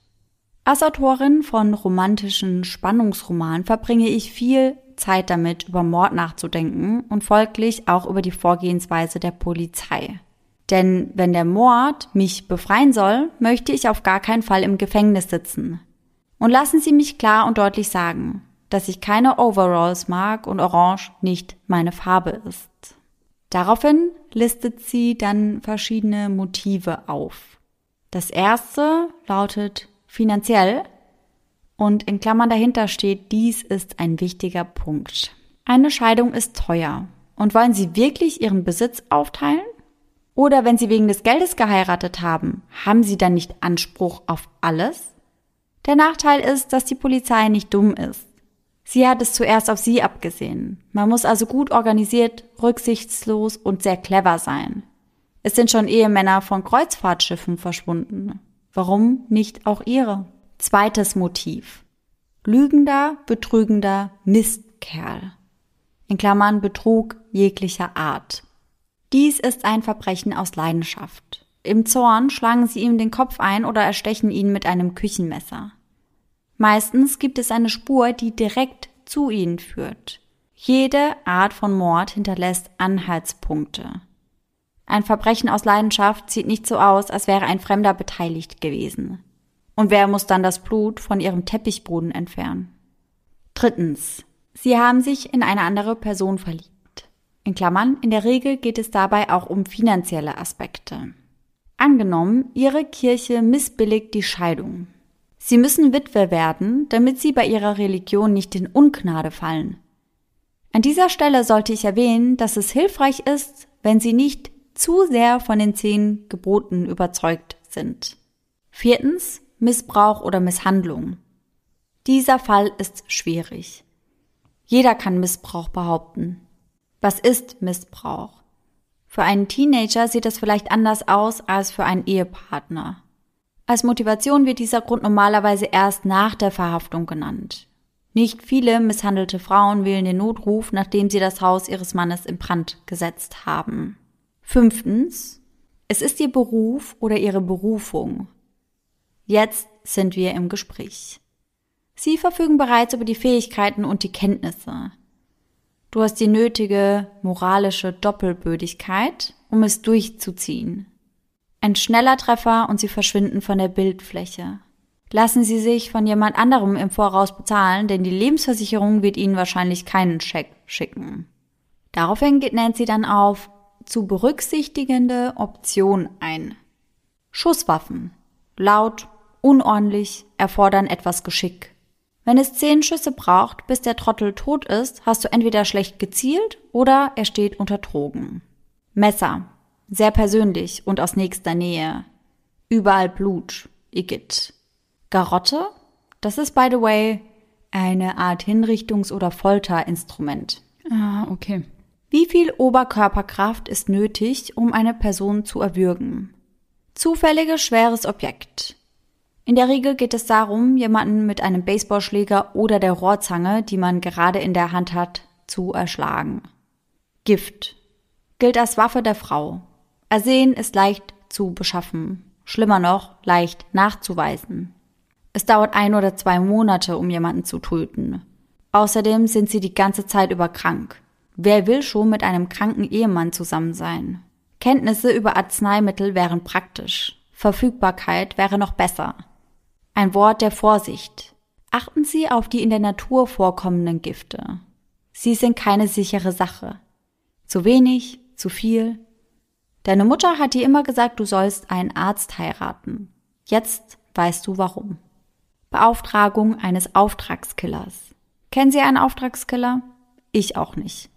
als Autorin von romantischen Spannungsromanen verbringe ich viel Zeit damit, über Mord nachzudenken und folglich auch über die Vorgehensweise der Polizei. Denn wenn der Mord mich befreien soll, möchte ich auf gar keinen Fall im Gefängnis sitzen. Und lassen Sie mich klar und deutlich sagen, dass ich keine Overalls mag und Orange nicht meine Farbe ist. Daraufhin listet sie dann verschiedene Motive auf. Das erste lautet finanziell und in Klammern dahinter steht, dies ist ein wichtiger Punkt. Eine Scheidung ist teuer. Und wollen Sie wirklich Ihren Besitz aufteilen? Oder wenn Sie wegen des Geldes geheiratet haben, haben Sie dann nicht Anspruch auf alles? Der Nachteil ist, dass die Polizei nicht dumm ist. Sie hat es zuerst auf Sie abgesehen. Man muss also gut organisiert, rücksichtslos und sehr clever sein. Es sind schon Ehemänner von Kreuzfahrtschiffen verschwunden. Warum nicht auch Ihre? Zweites Motiv. Lügender, betrügender Mistkerl. In Klammern Betrug jeglicher Art. Dies ist ein Verbrechen aus Leidenschaft. Im Zorn schlagen sie ihm den Kopf ein oder erstechen ihn mit einem Küchenmesser. Meistens gibt es eine Spur, die direkt zu ihnen führt. Jede Art von Mord hinterlässt Anhaltspunkte. Ein Verbrechen aus Leidenschaft sieht nicht so aus, als wäre ein Fremder beteiligt gewesen. Und wer muss dann das Blut von ihrem Teppichboden entfernen? Drittens. Sie haben sich in eine andere Person verliebt. In Klammern, in der Regel geht es dabei auch um finanzielle Aspekte. Angenommen, Ihre Kirche missbilligt die Scheidung. Sie müssen Witwe werden, damit Sie bei Ihrer Religion nicht in Ungnade fallen. An dieser Stelle sollte ich erwähnen, dass es hilfreich ist, wenn Sie nicht zu sehr von den zehn Geboten überzeugt sind. Viertens, Missbrauch oder Misshandlung. Dieser Fall ist schwierig. Jeder kann Missbrauch behaupten. Was ist Missbrauch? Für einen Teenager sieht es vielleicht anders aus als für einen Ehepartner. Als Motivation wird dieser Grund normalerweise erst nach der Verhaftung genannt. Nicht viele misshandelte Frauen wählen den Notruf, nachdem sie das Haus ihres Mannes in Brand gesetzt haben. Fünftens. Es ist ihr Beruf oder ihre Berufung. Jetzt sind wir im Gespräch. Sie verfügen bereits über die Fähigkeiten und die Kenntnisse. Du hast die nötige moralische Doppelbödigkeit, um es durchzuziehen. Ein schneller Treffer und sie verschwinden von der Bildfläche. Lassen Sie sich von jemand anderem im Voraus bezahlen, denn die Lebensversicherung wird Ihnen wahrscheinlich keinen Scheck schicken. Daraufhin geht Nancy dann auf zu berücksichtigende Option ein. Schusswaffen. Laut, unordentlich, erfordern etwas Geschick. Wenn es zehn Schüsse braucht, bis der Trottel tot ist, hast du entweder schlecht gezielt oder er steht unter Drogen. Messer. Sehr persönlich und aus nächster Nähe. Überall Blut. Igitt. Garotte? Das ist, by the way, eine Art Hinrichtungs- oder Folterinstrument. Ah, okay. Wie viel Oberkörperkraft ist nötig, um eine Person zu erwürgen? Zufälliges schweres Objekt. In der Regel geht es darum, jemanden mit einem Baseballschläger oder der Rohrzange, die man gerade in der Hand hat, zu erschlagen. Gift. Gilt als Waffe der Frau. Ersehen ist leicht zu beschaffen. Schlimmer noch, leicht nachzuweisen. Es dauert ein oder zwei Monate, um jemanden zu töten. Außerdem sind sie die ganze Zeit über krank. Wer will schon mit einem kranken Ehemann zusammen sein? Kenntnisse über Arzneimittel wären praktisch. Verfügbarkeit wäre noch besser. Ein Wort der Vorsicht. Achten Sie auf die in der Natur vorkommenden Gifte. Sie sind keine sichere Sache. Zu wenig, zu viel. Deine Mutter hat dir immer gesagt, du sollst einen Arzt heiraten. Jetzt weißt du warum. Beauftragung eines Auftragskillers. Kennen Sie einen Auftragskiller? Ich auch nicht.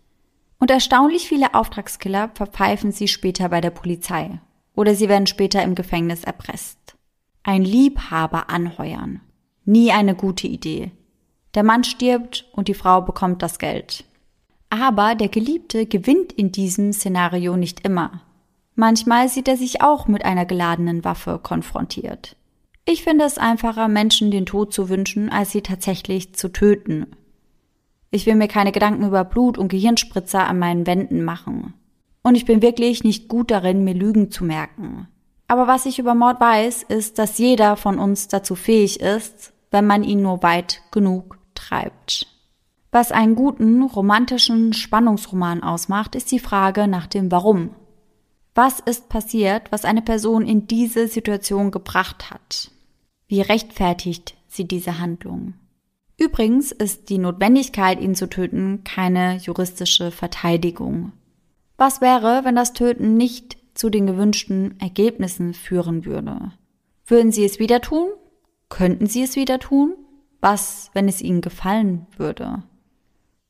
Und erstaunlich viele Auftragskiller verpfeifen sie später bei der Polizei. Oder sie werden später im Gefängnis erpresst. Ein Liebhaber anheuern. Nie eine gute Idee. Der Mann stirbt und die Frau bekommt das Geld. Aber der Geliebte gewinnt in diesem Szenario nicht immer. Manchmal sieht er sich auch mit einer geladenen Waffe konfrontiert. Ich finde es einfacher, Menschen den Tod zu wünschen, als sie tatsächlich zu töten. Ich will mir keine Gedanken über Blut und Gehirnspritzer an meinen Wänden machen. Und ich bin wirklich nicht gut darin, mir Lügen zu merken. Aber was ich über Mord weiß, ist, dass jeder von uns dazu fähig ist, wenn man ihn nur weit genug treibt. Was einen guten, romantischen Spannungsroman ausmacht, ist die Frage nach dem Warum. Was ist passiert, was eine Person in diese Situation gebracht hat? Wie rechtfertigt sie diese Handlung? Übrigens ist die Notwendigkeit, ihn zu töten, keine juristische Verteidigung. Was wäre, wenn das Töten nicht zu den gewünschten Ergebnissen führen würde. Würden Sie es wieder tun? Könnten Sie es wieder tun? Was, wenn es Ihnen gefallen würde?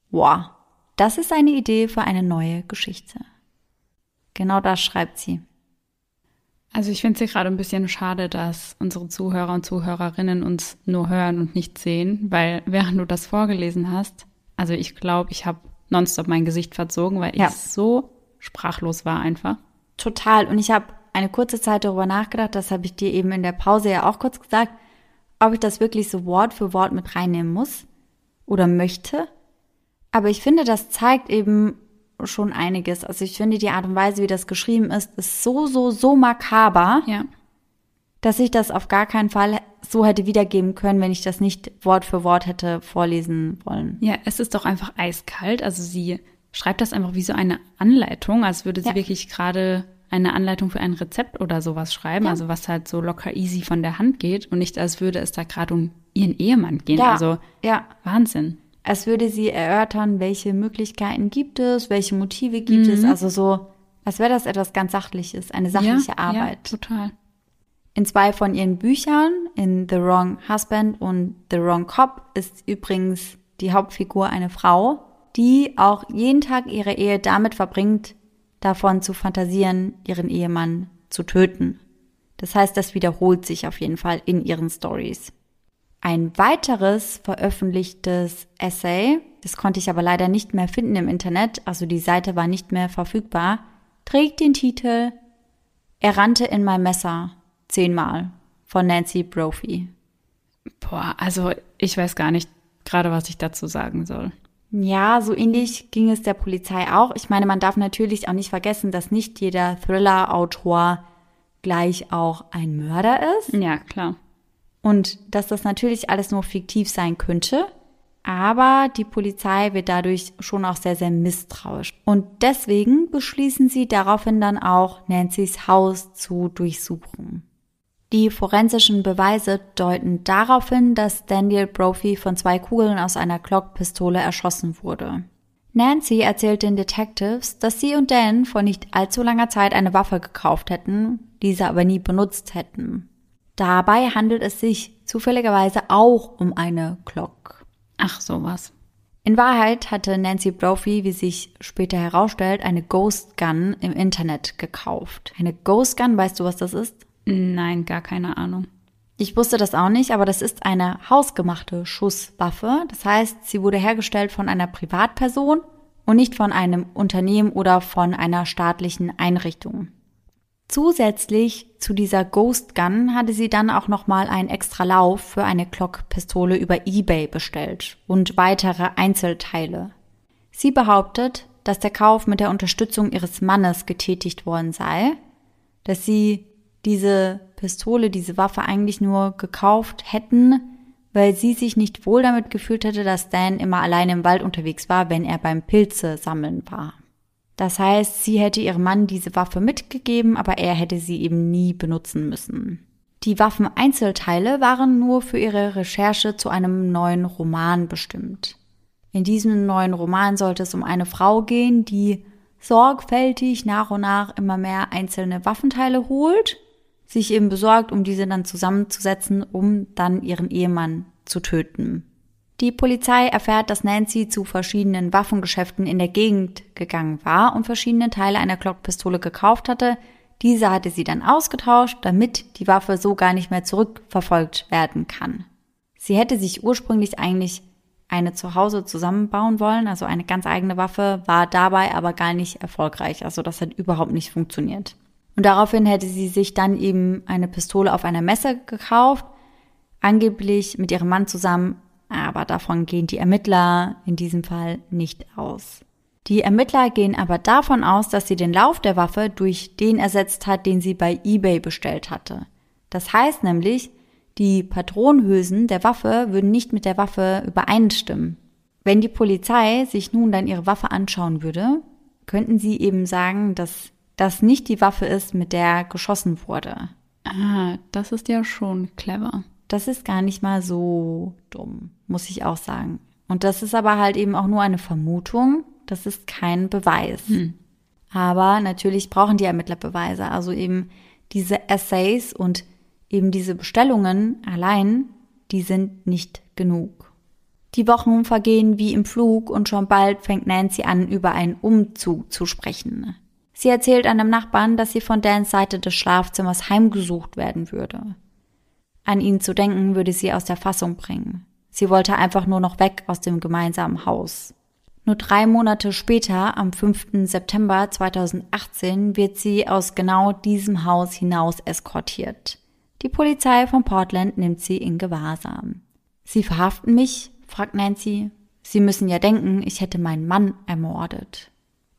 Wow, das ist eine Idee für eine neue Geschichte. Genau das schreibt sie. Also ich finde es hier gerade ein bisschen schade, dass unsere Zuhörer und Zuhörerinnen uns nur hören und nicht sehen, weil während du das vorgelesen hast, also ich glaube, ich habe nonstop mein Gesicht verzogen, weil ja. ich so sprachlos war einfach. Total. Und ich habe eine kurze Zeit darüber nachgedacht, das habe ich dir eben in der Pause ja auch kurz gesagt, ob ich das wirklich so Wort für Wort mit reinnehmen muss oder möchte. Aber ich finde, das zeigt eben schon einiges. Also ich finde, die Art und Weise, wie das geschrieben ist, ist so, so, so makaber, ja. dass ich das auf gar keinen Fall so hätte wiedergeben können, wenn ich das nicht Wort für Wort hätte vorlesen wollen. Ja, es ist doch einfach eiskalt. Also sie schreibt das einfach wie so eine Anleitung, als würde sie ja. wirklich gerade eine Anleitung für ein Rezept oder sowas schreiben, ja. also was halt so locker easy von der Hand geht und nicht als würde es da gerade um ihren Ehemann gehen. Ja. Also ja. Wahnsinn. Als würde sie erörtern, welche Möglichkeiten gibt es, welche Motive gibt mhm. es, also so, als wäre das etwas ganz Sachliches, eine sachliche ja, Arbeit. Ja, total. In zwei von ihren Büchern, in The Wrong Husband und The Wrong Cop, ist übrigens die Hauptfigur eine Frau, die auch jeden Tag ihre Ehe damit verbringt, davon zu fantasieren, ihren Ehemann zu töten. Das heißt, das wiederholt sich auf jeden Fall in ihren Stories. Ein weiteres veröffentlichtes Essay, das konnte ich aber leider nicht mehr finden im Internet, also die Seite war nicht mehr verfügbar, trägt den Titel Er rannte in mein Messer zehnmal von Nancy Brophy. Boah, also ich weiß gar nicht gerade, was ich dazu sagen soll. Ja, so ähnlich ging es der Polizei auch. Ich meine, man darf natürlich auch nicht vergessen, dass nicht jeder Thriller-Autor gleich auch ein Mörder ist. Ja, klar. Und dass das natürlich alles nur fiktiv sein könnte. Aber die Polizei wird dadurch schon auch sehr, sehr misstrauisch. Und deswegen beschließen sie daraufhin dann auch, Nancy's Haus zu durchsuchen. Die forensischen Beweise deuten darauf hin, dass Daniel Brophy von zwei Kugeln aus einer Glock-Pistole erschossen wurde. Nancy erzählt den Detectives, dass sie und Dan vor nicht allzu langer Zeit eine Waffe gekauft hätten, diese aber nie benutzt hätten. Dabei handelt es sich zufälligerweise auch um eine Glock. Ach, sowas. In Wahrheit hatte Nancy Brophy, wie sich später herausstellt, eine Ghost Gun im Internet gekauft. Eine Ghost Gun, weißt du, was das ist? Nein, gar keine Ahnung. Ich wusste das auch nicht, aber das ist eine hausgemachte Schusswaffe. Das heißt, sie wurde hergestellt von einer Privatperson und nicht von einem Unternehmen oder von einer staatlichen Einrichtung. Zusätzlich zu dieser Ghost Gun hatte sie dann auch nochmal einen extra Lauf für eine Glock-Pistole über eBay bestellt und weitere Einzelteile. Sie behauptet, dass der Kauf mit der Unterstützung ihres Mannes getätigt worden sei, dass sie diese Pistole, diese Waffe eigentlich nur gekauft hätten, weil sie sich nicht wohl damit gefühlt hätte, dass Dan immer alleine im Wald unterwegs war, wenn er beim Pilze sammeln war. Das heißt, sie hätte ihrem Mann diese Waffe mitgegeben, aber er hätte sie eben nie benutzen müssen. Die Waffeneinzelteile waren nur für ihre Recherche zu einem neuen Roman bestimmt. In diesem neuen Roman sollte es um eine Frau gehen, die sorgfältig nach und nach immer mehr einzelne Waffenteile holt, sich eben besorgt, um diese dann zusammenzusetzen, um dann ihren Ehemann zu töten. Die Polizei erfährt, dass Nancy zu verschiedenen Waffengeschäften in der Gegend gegangen war und verschiedene Teile einer Glockpistole gekauft hatte. Diese hatte sie dann ausgetauscht, damit die Waffe so gar nicht mehr zurückverfolgt werden kann. Sie hätte sich ursprünglich eigentlich eine zu Hause zusammenbauen wollen, also eine ganz eigene Waffe, war dabei aber gar nicht erfolgreich. Also das hat überhaupt nicht funktioniert. Und daraufhin hätte sie sich dann eben eine Pistole auf einer Messe gekauft, angeblich mit ihrem Mann zusammen aber davon gehen die Ermittler in diesem Fall nicht aus. Die Ermittler gehen aber davon aus, dass sie den Lauf der Waffe durch den ersetzt hat, den sie bei eBay bestellt hatte. Das heißt nämlich, die Patronenhülsen der Waffe würden nicht mit der Waffe übereinstimmen. Wenn die Polizei sich nun dann ihre Waffe anschauen würde, könnten sie eben sagen, dass das nicht die Waffe ist, mit der geschossen wurde. Ah, das ist ja schon clever. Das ist gar nicht mal so dumm, muss ich auch sagen. Und das ist aber halt eben auch nur eine Vermutung, das ist kein Beweis. Hm. Aber natürlich brauchen die Ermittler Beweise. Also eben diese Essays und eben diese Bestellungen allein, die sind nicht genug. Die Wochen vergehen wie im Flug und schon bald fängt Nancy an, über einen Umzug zu sprechen. Sie erzählt einem Nachbarn, dass sie von Dans Seite des Schlafzimmers heimgesucht werden würde. An ihn zu denken würde sie aus der Fassung bringen. Sie wollte einfach nur noch weg aus dem gemeinsamen Haus. Nur drei Monate später, am 5. September 2018, wird sie aus genau diesem Haus hinaus eskortiert. Die Polizei von Portland nimmt sie in Gewahrsam. Sie verhaften mich? fragt Nancy. Sie müssen ja denken, ich hätte meinen Mann ermordet.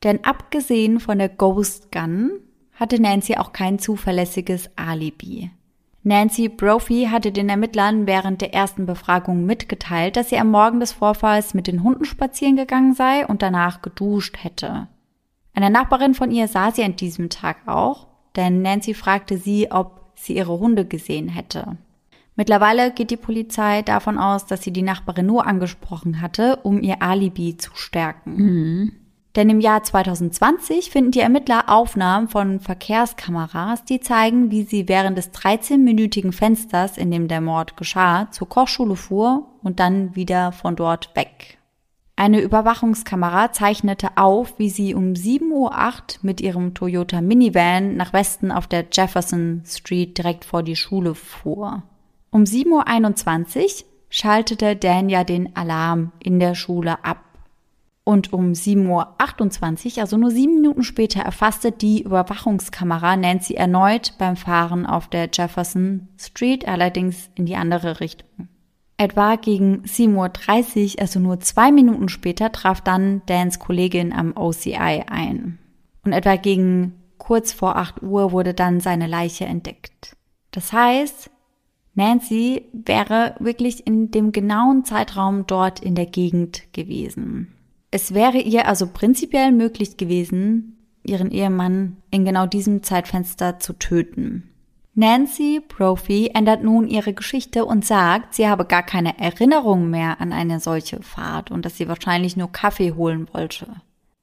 Denn abgesehen von der Ghost Gun hatte Nancy auch kein zuverlässiges Alibi. Nancy Brophy hatte den Ermittlern während der ersten Befragung mitgeteilt, dass sie am Morgen des Vorfalls mit den Hunden spazieren gegangen sei und danach geduscht hätte. Eine Nachbarin von ihr sah sie an diesem Tag auch, denn Nancy fragte sie, ob sie ihre Hunde gesehen hätte. Mittlerweile geht die Polizei davon aus, dass sie die Nachbarin nur angesprochen hatte, um ihr Alibi zu stärken. Mhm. Denn im Jahr 2020 finden die Ermittler Aufnahmen von Verkehrskameras, die zeigen, wie sie während des 13-minütigen Fensters, in dem der Mord geschah, zur Kochschule fuhr und dann wieder von dort weg. Eine Überwachungskamera zeichnete auf, wie sie um 7.08 Uhr mit ihrem Toyota Minivan nach Westen auf der Jefferson Street direkt vor die Schule fuhr. Um 7.21 Uhr schaltete Dania den Alarm in der Schule ab. Und um 7.28 Uhr, also nur sieben Minuten später, erfasste die Überwachungskamera Nancy erneut beim Fahren auf der Jefferson Street, allerdings in die andere Richtung. Etwa gegen 7.30 Uhr, also nur zwei Minuten später, traf dann Dans Kollegin am OCI ein. Und etwa gegen kurz vor 8 Uhr wurde dann seine Leiche entdeckt. Das heißt, Nancy wäre wirklich in dem genauen Zeitraum dort in der Gegend gewesen. Es wäre ihr also prinzipiell möglich gewesen, ihren Ehemann in genau diesem Zeitfenster zu töten. Nancy Brophy ändert nun ihre Geschichte und sagt, sie habe gar keine Erinnerung mehr an eine solche Fahrt und dass sie wahrscheinlich nur Kaffee holen wollte.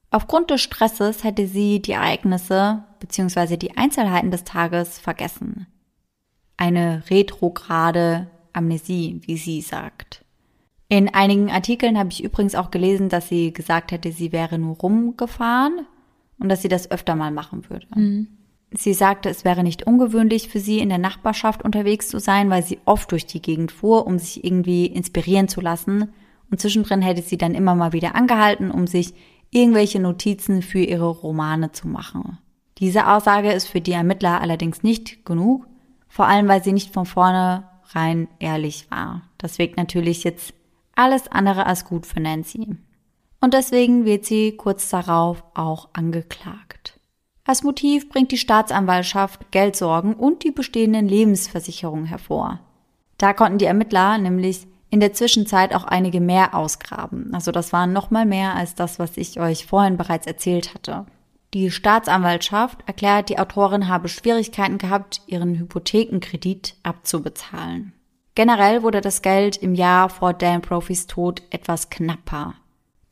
Aufgrund des Stresses hätte sie die Ereignisse bzw. die Einzelheiten des Tages vergessen. Eine retrograde Amnesie, wie sie sagt. In einigen Artikeln habe ich übrigens auch gelesen, dass sie gesagt hätte, sie wäre nur rumgefahren und dass sie das öfter mal machen würde. Mhm. Sie sagte, es wäre nicht ungewöhnlich für sie in der Nachbarschaft unterwegs zu sein, weil sie oft durch die Gegend fuhr, um sich irgendwie inspirieren zu lassen. Und zwischendrin hätte sie dann immer mal wieder angehalten, um sich irgendwelche Notizen für ihre Romane zu machen. Diese Aussage ist für die Ermittler allerdings nicht genug, vor allem weil sie nicht von vornherein ehrlich war. Das wirkt natürlich jetzt alles andere als gut für Nancy. Und deswegen wird sie kurz darauf auch angeklagt. Als Motiv bringt die Staatsanwaltschaft Geldsorgen und die bestehenden Lebensversicherungen hervor. Da konnten die Ermittler nämlich in der Zwischenzeit auch einige mehr ausgraben. Also das waren nochmal mehr als das, was ich euch vorhin bereits erzählt hatte. Die Staatsanwaltschaft erklärt, die Autorin habe Schwierigkeiten gehabt, ihren Hypothekenkredit abzubezahlen. Generell wurde das Geld im Jahr vor Dan Profis Tod etwas knapper.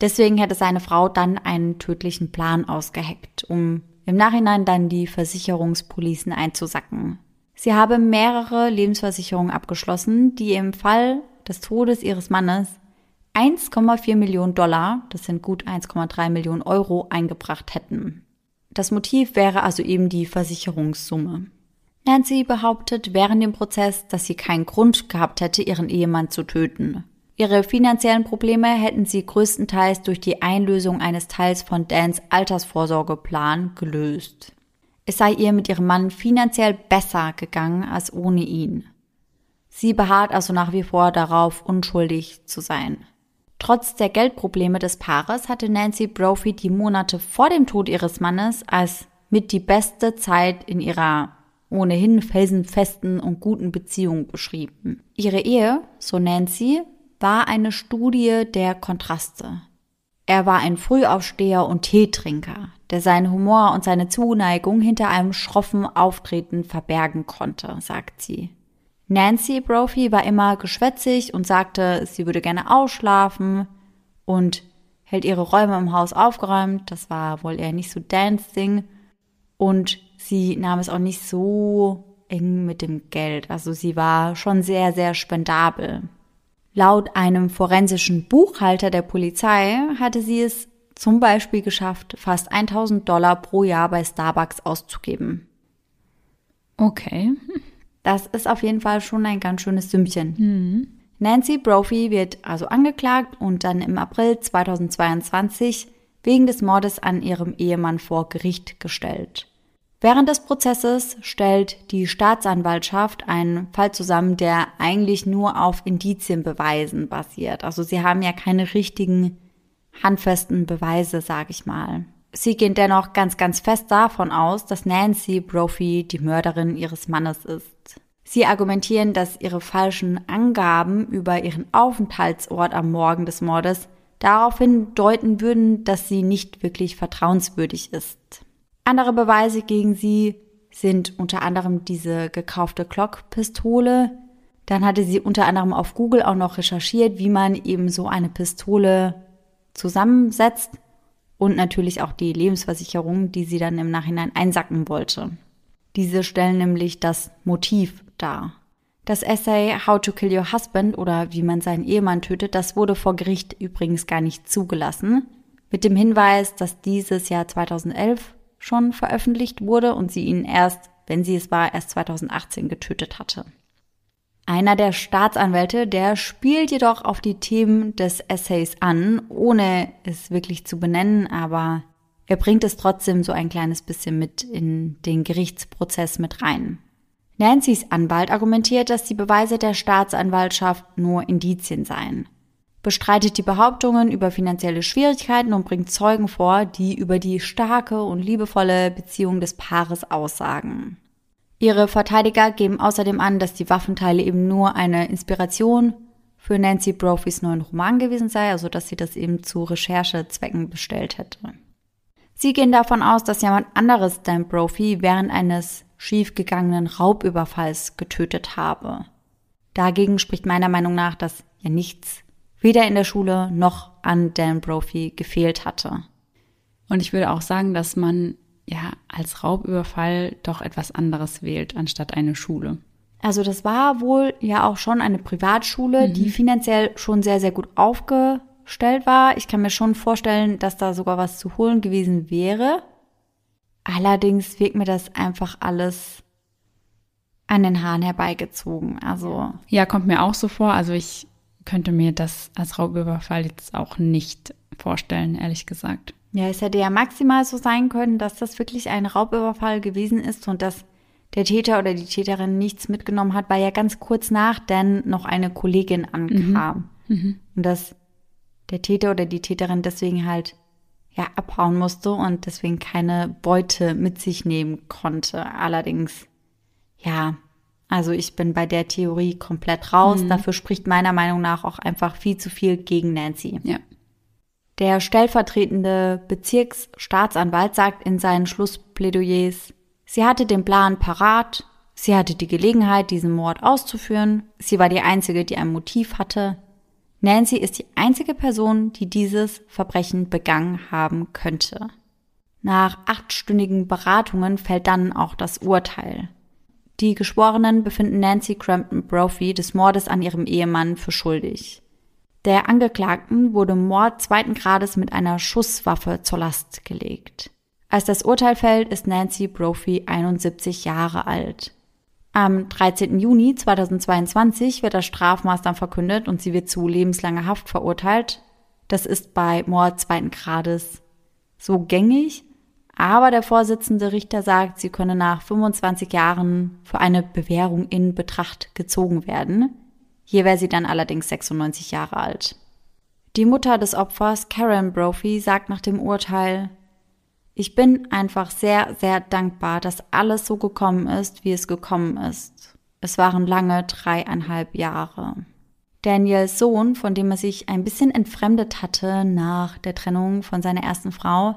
Deswegen hätte seine Frau dann einen tödlichen Plan ausgeheckt, um im Nachhinein dann die Versicherungspolicen einzusacken. Sie habe mehrere Lebensversicherungen abgeschlossen, die im Fall des Todes ihres Mannes 1,4 Millionen Dollar, das sind gut 1,3 Millionen Euro, eingebracht hätten. Das Motiv wäre also eben die Versicherungssumme. Nancy behauptet während dem Prozess, dass sie keinen Grund gehabt hätte, ihren Ehemann zu töten. Ihre finanziellen Probleme hätten sie größtenteils durch die Einlösung eines Teils von Dans Altersvorsorgeplan gelöst. Es sei ihr mit ihrem Mann finanziell besser gegangen als ohne ihn. Sie beharrt also nach wie vor darauf, unschuldig zu sein. Trotz der Geldprobleme des Paares hatte Nancy Brophy die Monate vor dem Tod ihres Mannes als mit die beste Zeit in ihrer ohnehin felsenfesten und guten Beziehung beschrieben. Ihre Ehe, so Nancy, war eine Studie der Kontraste. Er war ein Frühaufsteher und Teetrinker, der seinen Humor und seine Zuneigung hinter einem schroffen Auftreten verbergen konnte, sagt sie. Nancy Brophy war immer geschwätzig und sagte, sie würde gerne ausschlafen und hält ihre Räume im Haus aufgeräumt. Das war wohl eher nicht so Dancing. Und sie nahm es auch nicht so eng mit dem Geld. Also sie war schon sehr, sehr spendabel. Laut einem forensischen Buchhalter der Polizei hatte sie es zum Beispiel geschafft, fast 1000 Dollar pro Jahr bei Starbucks auszugeben. Okay. Das ist auf jeden Fall schon ein ganz schönes Sümmchen. Mhm. Nancy Brophy wird also angeklagt und dann im April 2022 wegen des Mordes an ihrem Ehemann vor Gericht gestellt. Während des Prozesses stellt die Staatsanwaltschaft einen Fall zusammen, der eigentlich nur auf Indizienbeweisen basiert. Also sie haben ja keine richtigen handfesten Beweise, sag ich mal. Sie gehen dennoch ganz, ganz fest davon aus, dass Nancy Brophy die Mörderin ihres Mannes ist. Sie argumentieren, dass ihre falschen Angaben über ihren Aufenthaltsort am Morgen des Mordes daraufhin deuten würden, dass sie nicht wirklich vertrauenswürdig ist. Andere Beweise gegen sie sind unter anderem diese gekaufte Glock-Pistole. Dann hatte sie unter anderem auf Google auch noch recherchiert, wie man eben so eine Pistole zusammensetzt und natürlich auch die Lebensversicherung, die sie dann im Nachhinein einsacken wollte. Diese stellen nämlich das Motiv dar. Das Essay How to Kill Your Husband oder wie man seinen Ehemann tötet, das wurde vor Gericht übrigens gar nicht zugelassen, mit dem Hinweis, dass dieses Jahr 2011 schon veröffentlicht wurde und sie ihn erst, wenn sie es war, erst 2018 getötet hatte. Einer der Staatsanwälte, der spielt jedoch auf die Themen des Essays an, ohne es wirklich zu benennen, aber er bringt es trotzdem so ein kleines bisschen mit in den Gerichtsprozess mit rein. Nancy's Anwalt argumentiert, dass die Beweise der Staatsanwaltschaft nur Indizien seien bestreitet die Behauptungen über finanzielle Schwierigkeiten und bringt Zeugen vor, die über die starke und liebevolle Beziehung des Paares aussagen. Ihre Verteidiger geben außerdem an, dass die Waffenteile eben nur eine Inspiration für Nancy Brophies neuen Roman gewesen sei, also dass sie das eben zu Recherchezwecken bestellt hätte. Sie gehen davon aus, dass jemand anderes Dan Brophy während eines schiefgegangenen Raubüberfalls getötet habe. Dagegen spricht meiner Meinung nach, dass ja nichts weder in der Schule noch an Dan Brophy gefehlt hatte. Und ich würde auch sagen, dass man ja als Raubüberfall doch etwas anderes wählt anstatt eine Schule. Also das war wohl ja auch schon eine Privatschule, mhm. die finanziell schon sehr, sehr gut aufgestellt war. Ich kann mir schon vorstellen, dass da sogar was zu holen gewesen wäre. Allerdings wirkt mir das einfach alles an den Haaren herbeigezogen. Also. Ja, kommt mir auch so vor. Also ich könnte mir das als Raubüberfall jetzt auch nicht vorstellen, ehrlich gesagt. Ja, es hätte ja maximal so sein können, dass das wirklich ein Raubüberfall gewesen ist und dass der Täter oder die Täterin nichts mitgenommen hat, weil ja ganz kurz nach dann noch eine Kollegin ankam. Mhm. Mhm. Und dass der Täter oder die Täterin deswegen halt ja abhauen musste und deswegen keine Beute mit sich nehmen konnte. Allerdings, ja, also ich bin bei der Theorie komplett raus. Mhm. Dafür spricht meiner Meinung nach auch einfach viel zu viel gegen Nancy. Ja. Der stellvertretende Bezirksstaatsanwalt sagt in seinen Schlussplädoyers, sie hatte den Plan parat, sie hatte die Gelegenheit, diesen Mord auszuführen, sie war die Einzige, die ein Motiv hatte. Nancy ist die einzige Person, die dieses Verbrechen begangen haben könnte. Nach achtstündigen Beratungen fällt dann auch das Urteil. Die Geschworenen befinden Nancy Crampton Brophy des Mordes an ihrem Ehemann für schuldig. Der Angeklagten wurde Mord zweiten Grades mit einer Schusswaffe zur Last gelegt. Als das Urteil fällt, ist Nancy Brophy 71 Jahre alt. Am 13. Juni 2022 wird das Strafmaß dann verkündet und sie wird zu lebenslanger Haft verurteilt. Das ist bei Mord zweiten Grades so gängig, aber der Vorsitzende Richter sagt, sie könne nach 25 Jahren für eine Bewährung in Betracht gezogen werden. Hier wäre sie dann allerdings 96 Jahre alt. Die Mutter des Opfers, Karen Brophy, sagt nach dem Urteil, ich bin einfach sehr, sehr dankbar, dass alles so gekommen ist, wie es gekommen ist. Es waren lange dreieinhalb Jahre. Daniels Sohn, von dem er sich ein bisschen entfremdet hatte nach der Trennung von seiner ersten Frau,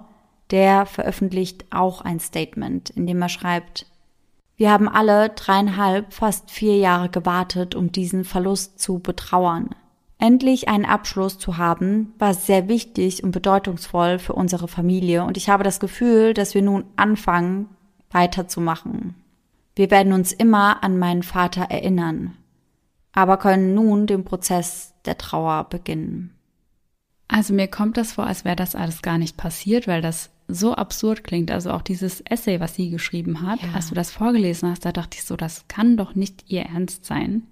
der veröffentlicht auch ein Statement, in dem er schreibt, wir haben alle dreieinhalb, fast vier Jahre gewartet, um diesen Verlust zu betrauern. Endlich einen Abschluss zu haben, war sehr wichtig und bedeutungsvoll für unsere Familie und ich habe das Gefühl, dass wir nun anfangen, weiterzumachen. Wir werden uns immer an meinen Vater erinnern, aber können nun den Prozess der Trauer beginnen. Also mir kommt das vor, als wäre das alles gar nicht passiert, weil das so absurd klingt. Also auch dieses Essay, was sie geschrieben hat, ja. als du das vorgelesen hast, da dachte ich so, das kann doch nicht ihr Ernst sein.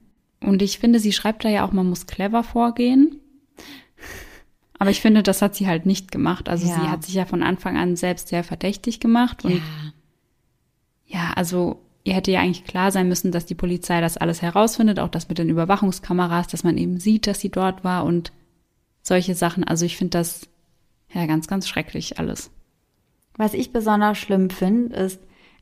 Und ich finde, sie schreibt da ja auch, man muss clever vorgehen. Aber ich finde, das hat sie halt nicht gemacht. Also ja. sie hat sich ja von Anfang an selbst sehr verdächtig gemacht und ja. ja, also ihr hätte ja eigentlich klar sein müssen, dass die Polizei das alles herausfindet, auch das mit den Überwachungskameras, dass man eben sieht, dass sie dort war und solche Sachen. Also ich finde das ja ganz, ganz schrecklich alles. Was ich besonders schlimm finde, ist,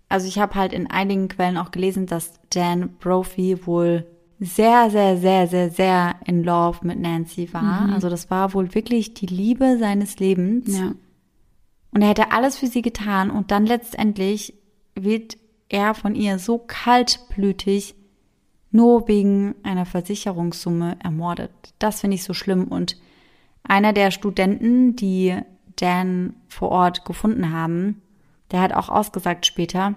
also ich habe halt in einigen Quellen auch gelesen, dass Dan Brophy wohl sehr, sehr, sehr, sehr, sehr in love mit Nancy war. Mhm. Also das war wohl wirklich die Liebe seines Lebens. Ja. Und er hätte alles für sie getan und dann letztendlich wird er von ihr so kaltblütig nur wegen einer Versicherungssumme ermordet. Das finde ich so schlimm und einer der Studenten, die Dan vor Ort gefunden haben, der hat auch ausgesagt später,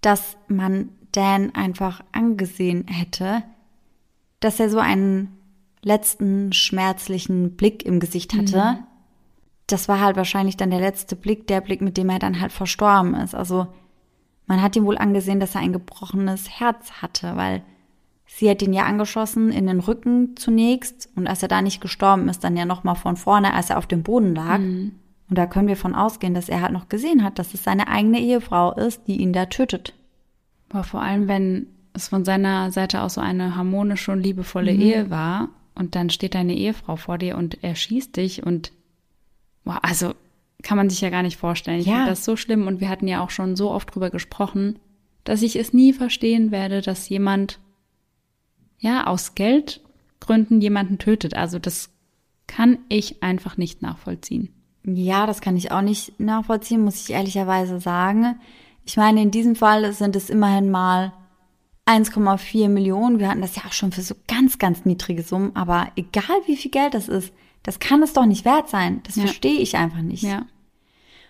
dass man Dan einfach angesehen hätte, dass er so einen letzten schmerzlichen Blick im Gesicht hatte. Mhm. Das war halt wahrscheinlich dann der letzte Blick, der Blick, mit dem er dann halt verstorben ist. Also man hat ihm wohl angesehen, dass er ein gebrochenes Herz hatte, weil Sie hat ihn ja angeschossen in den Rücken zunächst und als er da nicht gestorben ist, dann ja nochmal von vorne, als er auf dem Boden lag. Mhm. Und da können wir von ausgehen, dass er halt noch gesehen hat, dass es seine eigene Ehefrau ist, die ihn da tötet. Boah, vor allem, wenn es von seiner Seite aus so eine harmonische und liebevolle mhm. Ehe war und dann steht deine Ehefrau vor dir und er schießt dich und boah, also kann man sich ja gar nicht vorstellen. Ich ja. finde das so schlimm und wir hatten ja auch schon so oft drüber gesprochen, dass ich es nie verstehen werde, dass jemand, ja, aus Geldgründen jemanden tötet. Also das kann ich einfach nicht nachvollziehen. Ja, das kann ich auch nicht nachvollziehen, muss ich ehrlicherweise sagen. Ich meine, in diesem Fall sind es immerhin mal 1,4 Millionen. Wir hatten das ja auch schon für so ganz, ganz niedrige Summen. Aber egal wie viel Geld das ist, das kann es doch nicht wert sein. Das ja. verstehe ich einfach nicht. Ja.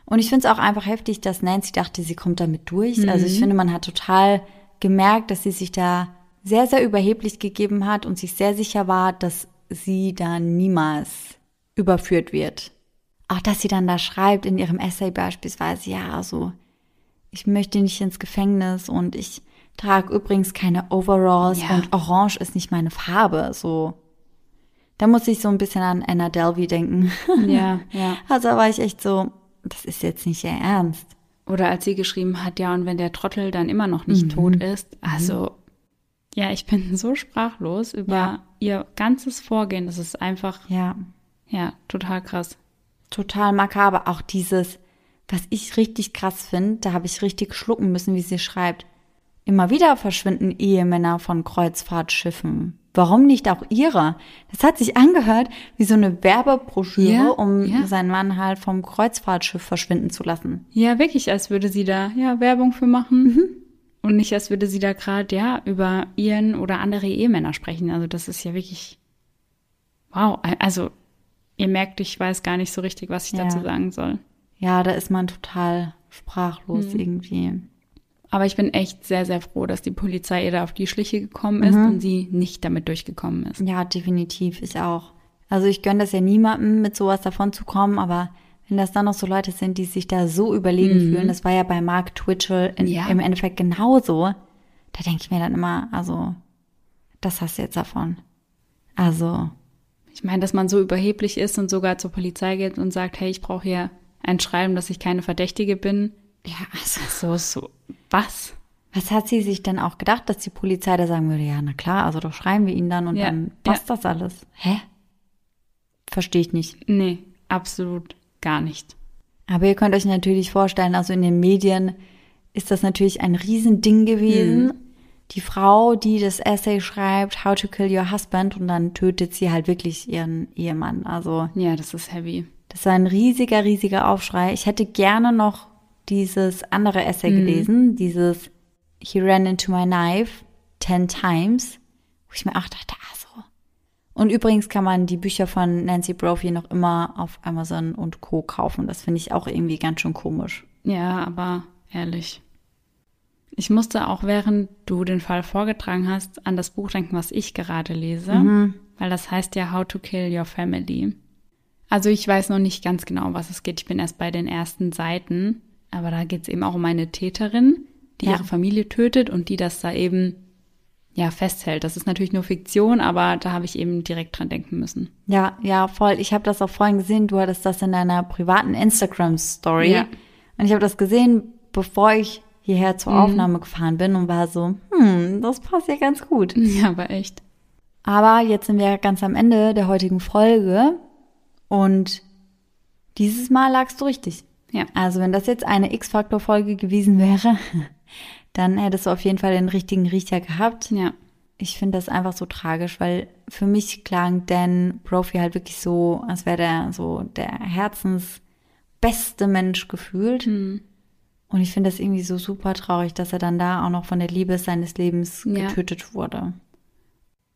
Und ich finde es auch einfach heftig, dass Nancy dachte, sie kommt damit durch. Mhm. Also ich finde, man hat total gemerkt, dass sie sich da sehr, sehr überheblich gegeben hat und sich sehr sicher war, dass sie da niemals überführt wird. Auch dass sie dann da schreibt in ihrem Essay beispielsweise, ja, so, ich möchte nicht ins Gefängnis und ich trage übrigens keine Overalls ja. und Orange ist nicht meine Farbe, so. Da muss ich so ein bisschen an Anna Delvey denken. Ja, ja. Also da war ich echt so, das ist jetzt nicht ihr Ernst. Oder als sie geschrieben hat, ja, und wenn der Trottel dann immer noch nicht mhm. tot ist. Also, ja, ich bin so sprachlos über ja. ihr ganzes Vorgehen. Das ist einfach, ja, ja, total krass. Total makaber. Auch dieses, was ich richtig krass finde, da habe ich richtig schlucken müssen, wie sie schreibt. Immer wieder verschwinden Ehemänner von Kreuzfahrtschiffen. Warum nicht auch ihre? Das hat sich angehört wie so eine Werbebroschüre, ja, um ja. seinen Mann halt vom Kreuzfahrtschiff verschwinden zu lassen. Ja, wirklich, als würde sie da ja Werbung für machen. Mhm. Und nicht, als würde sie da gerade ja über ihren oder andere Ehemänner sprechen. Also das ist ja wirklich wow. Also ihr merkt, ich weiß gar nicht so richtig, was ich ja. dazu sagen soll. Ja, da ist man total sprachlos mhm. irgendwie. Aber ich bin echt sehr, sehr froh, dass die Polizei ihr da auf die Schliche gekommen ist mhm. und sie nicht damit durchgekommen ist. Ja, definitiv, ich auch. Also ich gönne das ja niemandem, mit sowas davon zu kommen, aber wenn das dann noch so Leute sind, die sich da so überlegen mhm. fühlen, das war ja bei Mark Twitchell in, ja. im Endeffekt genauso, da denke ich mir dann immer, also, das hast du jetzt davon. Also. Ich meine, dass man so überheblich ist und sogar zur Polizei geht und sagt, hey, ich brauche hier ein Schreiben, dass ich keine Verdächtige bin. Ja, also so, so, was? Was hat sie sich denn auch gedacht, dass die Polizei da sagen würde, ja, na klar, also doch schreiben wir ihn dann und ja, dann passt ja. das alles. Hä? Verstehe ich nicht. Nee, absolut gar nicht. Aber ihr könnt euch natürlich vorstellen, also in den Medien ist das natürlich ein Riesending gewesen. Mhm. Die Frau, die das Essay schreibt, How to Kill Your Husband, und dann tötet sie halt wirklich ihren Ehemann. Also. Ja, das ist heavy. Das war ein riesiger, riesiger Aufschrei. Ich hätte gerne noch dieses andere Essay mhm. gelesen, dieses He ran into my knife ten times, wo ich mir auch dachte, ah so. Und übrigens kann man die Bücher von Nancy Brophy noch immer auf Amazon und Co. kaufen. Das finde ich auch irgendwie ganz schön komisch. Ja, aber ehrlich. Ich musste auch, während du den Fall vorgetragen hast, an das Buch denken, was ich gerade lese, mhm. weil das heißt ja How to Kill Your Family. Also ich weiß noch nicht ganz genau, was es geht. Ich bin erst bei den ersten Seiten. Aber da geht es eben auch um eine Täterin, die ja. ihre Familie tötet und die das da eben ja festhält. Das ist natürlich nur Fiktion, aber da habe ich eben direkt dran denken müssen. Ja, ja, voll. Ich habe das auch vorhin gesehen. Du hattest das in deiner privaten Instagram-Story. Ja. Und ich habe das gesehen, bevor ich hierher zur mhm. Aufnahme gefahren bin und war so, hm, das passt ja ganz gut. Ja, aber echt. Aber jetzt sind wir ganz am Ende der heutigen Folge und dieses Mal lagst du richtig. Ja. Also wenn das jetzt eine X-Faktor-Folge gewesen wäre, dann hättest du auf jeden Fall den richtigen Riecher gehabt. Ja. Ich finde das einfach so tragisch, weil für mich klang Dan Brophy halt wirklich so, als wäre der so der herzensbeste Mensch gefühlt. Mhm. Und ich finde das irgendwie so super traurig, dass er dann da auch noch von der Liebe seines Lebens ja. getötet wurde.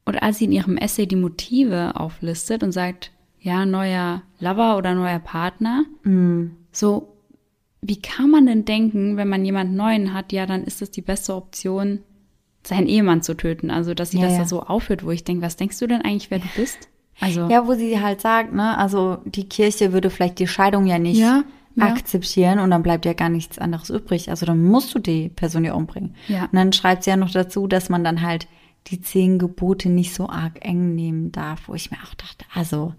Und als sie in ihrem Essay die Motive auflistet und sagt, ja, neuer Lover oder neuer Partner, mhm. So, wie kann man denn denken, wenn man jemand Neuen hat, ja, dann ist es die beste Option, seinen Ehemann zu töten. Also, dass sie ja, das ja. da so aufhört, wo ich denke, was denkst du denn eigentlich, wer du bist? Also. Ja, wo sie halt sagt, ne, also die Kirche würde vielleicht die Scheidung ja nicht ja, akzeptieren und dann bleibt ja gar nichts anderes übrig. Also dann musst du die Person ja umbringen. Ja. Und dann schreibt sie ja noch dazu, dass man dann halt die zehn Gebote nicht so arg eng nehmen darf, wo ich mir auch dachte, also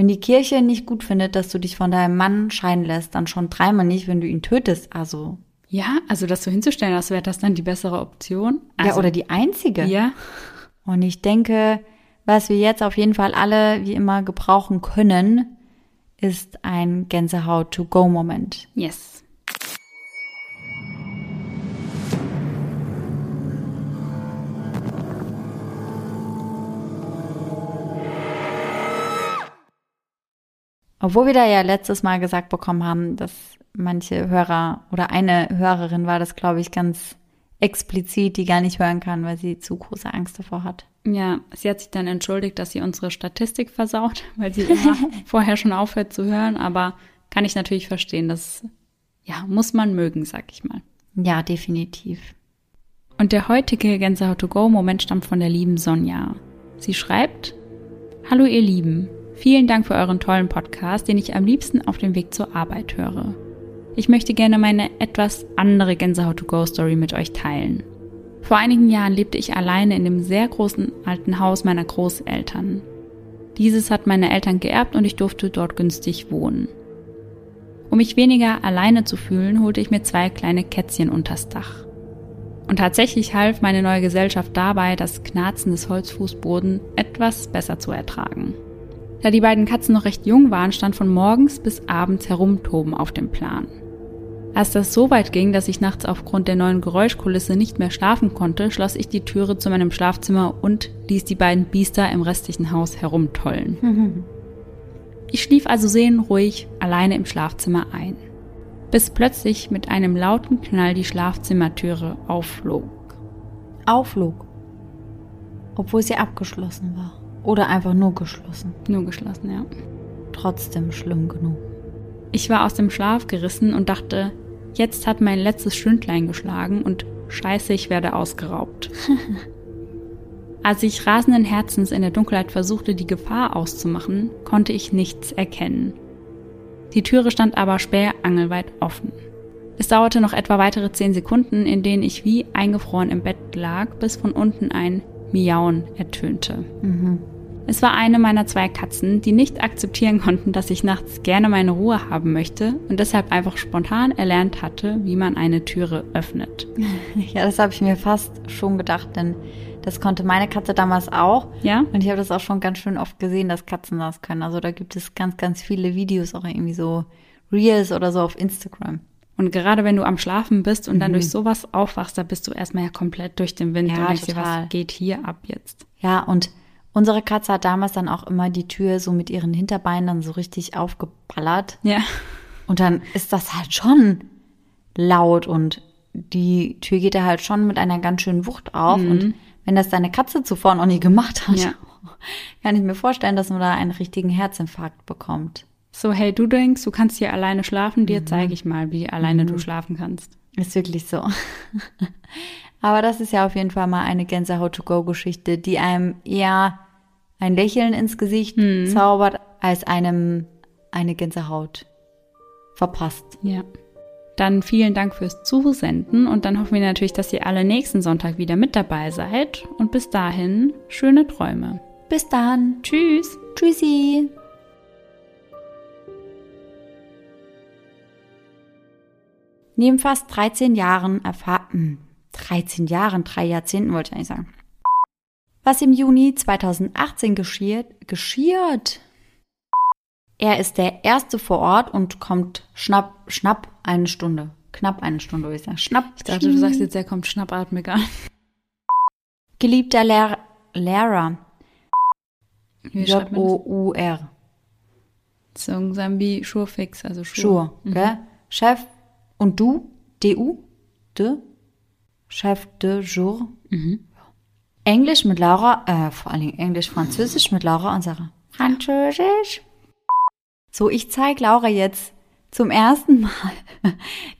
wenn die Kirche nicht gut findet, dass du dich von deinem Mann scheiden lässt, dann schon dreimal nicht, wenn du ihn tötest. Also. Ja, also das so hinzustellen, als wäre das dann die bessere Option. Also, ja, oder die einzige. Ja. Und ich denke, was wir jetzt auf jeden Fall alle wie immer gebrauchen können, ist ein Gänsehaut-to-go-Moment. Yes. Obwohl wir da ja letztes Mal gesagt bekommen haben, dass manche Hörer oder eine Hörerin war das, glaube ich, ganz explizit, die gar nicht hören kann, weil sie zu große Angst davor hat. Ja, sie hat sich dann entschuldigt, dass sie unsere Statistik versaut, weil sie immer vorher schon aufhört zu hören, aber kann ich natürlich verstehen, das ja, muss man mögen, sag ich mal. Ja, definitiv. Und der heutige Gänsehaut to go Moment stammt von der lieben Sonja. Sie schreibt: Hallo ihr Lieben, vielen Dank für euren tollen Podcast, den ich am liebsten auf dem Weg zur Arbeit höre. Ich möchte gerne meine etwas andere Gänsehaut to go Story mit euch teilen. Vor einigen Jahren lebte ich alleine in dem sehr großen alten Haus meiner Großeltern. Dieses hat meine Eltern geerbt und ich durfte dort günstig wohnen. Um mich weniger alleine zu fühlen, holte ich mir zwei kleine Kätzchen unters Dach. Und tatsächlich half meine neue Gesellschaft dabei, das Knarzen des Holzfußboden etwas besser zu ertragen. Da die beiden Katzen noch recht jung waren, stand von morgens bis abends Herumtoben auf dem Plan. Als das so weit ging, dass ich nachts aufgrund der neuen Geräuschkulisse nicht mehr schlafen konnte, schloss ich die Türe zu meinem Schlafzimmer und ließ die beiden Biester im restlichen Haus herumtollen. Ich schlief also seelenruhig alleine im Schlafzimmer ein, bis plötzlich mit einem lauten Knall die Schlafzimmertüre aufflog. Aufflog. Obwohl sie abgeschlossen war. Oder einfach nur geschlossen. Nur geschlossen, ja. Trotzdem schlimm genug. Ich war aus dem Schlaf gerissen und dachte, jetzt hat mein letztes Stündlein geschlagen und scheiße, ich werde ausgeraubt. Als ich rasenden Herzens in der Dunkelheit versuchte, die Gefahr auszumachen, konnte ich nichts erkennen. Die Türe stand aber sperrangelweit offen. Es dauerte noch etwa weitere zehn Sekunden, in denen ich wie eingefroren im Bett lag, bis von unten ein Miauen ertönte. Mhm. Es war eine meiner zwei Katzen, die nicht akzeptieren konnten, dass ich nachts gerne meine Ruhe haben möchte und deshalb einfach spontan erlernt hatte, wie man eine Türe öffnet. Ja, das habe ich mir fast schon gedacht, denn das konnte meine Katze damals auch. Ja. Und ich habe das auch schon ganz schön oft gesehen, dass Katzen das können. Also da gibt es ganz, ganz viele Videos, auch irgendwie so Reels oder so auf Instagram. Und gerade wenn du am Schlafen bist und dann mhm. durch sowas aufwachst, da bist du erstmal ja komplett durch den Wind ja, und denkst dir, was geht hier ab jetzt? Ja, und unsere Katze hat damals dann auch immer die Tür so mit ihren Hinterbeinen dann so richtig aufgeballert. Ja. Und dann ist das halt schon laut und die Tür geht da halt schon mit einer ganz schönen Wucht auf mhm. und wenn das deine Katze zuvor noch nie gemacht hat, ja. kann ich mir vorstellen, dass man da einen richtigen Herzinfarkt bekommt. So, hey, du denkst, du kannst hier alleine schlafen, dir mhm. zeige ich mal, wie alleine mhm. du schlafen kannst. Ist wirklich so. Aber das ist ja auf jeden Fall mal eine Gänsehaut-to-go-Geschichte, die einem eher ein Lächeln ins Gesicht mhm. zaubert, als einem eine Gänsehaut verpasst. Ja. Dann vielen Dank fürs Zusenden und dann hoffen wir natürlich, dass ihr alle nächsten Sonntag wieder mit dabei seid. Und bis dahin, schöne Träume. Bis dann. Tschüss. Tschüssi. Neben fast 13 Jahren Erfahrung, 13 Jahren, drei Jahrzehnten wollte ich eigentlich sagen. Was im Juni 2018 geschiert, geschiert, er ist der Erste vor Ort und kommt schnapp, schnapp eine Stunde. Knapp eine Stunde, würde ich sagen. Schnapp. Ich dachte, du sagst jetzt, er kommt schnappatmig an. Geliebter Lehr Lehrer. J-O-U-R. Wie Schurfix, also Schur. Schur, mhm. gell? Chef und du? D-U? De? Chef de jour. Mhm. Englisch mit Laura, äh, vor allen Dingen Englisch, Französisch mit Laura und Sarah. Französisch? So, ich zeige Laura jetzt zum ersten Mal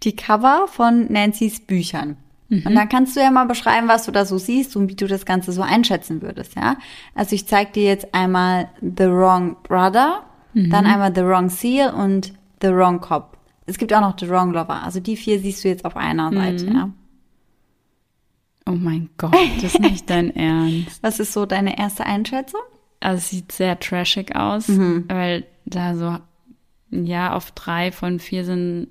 die Cover von Nancy's Büchern. Mhm. Und dann kannst du ja mal beschreiben, was du da so siehst und wie du das Ganze so einschätzen würdest, ja? Also ich zeige dir jetzt einmal The Wrong Brother, mhm. dann einmal The Wrong Seal und The Wrong Cop. Es gibt auch noch The Wrong Lover. Also die vier siehst du jetzt auf einer mhm. Seite, ja? Oh mein Gott, das ist nicht dein Ernst. Was ist so deine erste Einschätzung? Also es sieht sehr trashig aus, mhm. weil da so, ja, auf drei von vier sind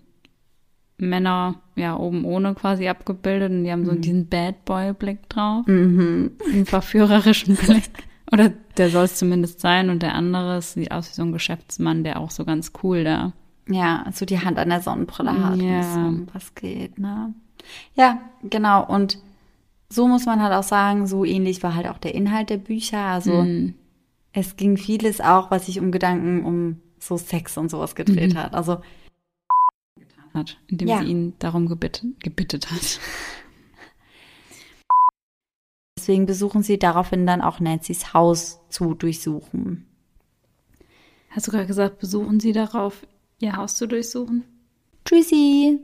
Männer ja oben ohne quasi abgebildet und die haben so mhm. diesen Bad Boy Blick drauf. Mhm. Einen verführerischen Blick. Oder der soll es zumindest sein und der andere sieht aus wie so ein Geschäftsmann, der auch so ganz cool da. Ja, so die Hand an der Sonnenbrille hat ja. und so, was geht, ne? Ja, genau. Und so muss man halt auch sagen, so ähnlich war halt auch der Inhalt der Bücher. Also mhm. Es ging vieles auch, was sich um Gedanken um so Sex und sowas gedreht mhm. hat. Also hat, indem ja. sie ihn darum gebittet, gebittet hat. Deswegen besuchen sie daraufhin dann auch Nancy's Haus zu durchsuchen. Hast du gerade gesagt, besuchen sie darauf, ihr Haus zu durchsuchen? Tschüssi!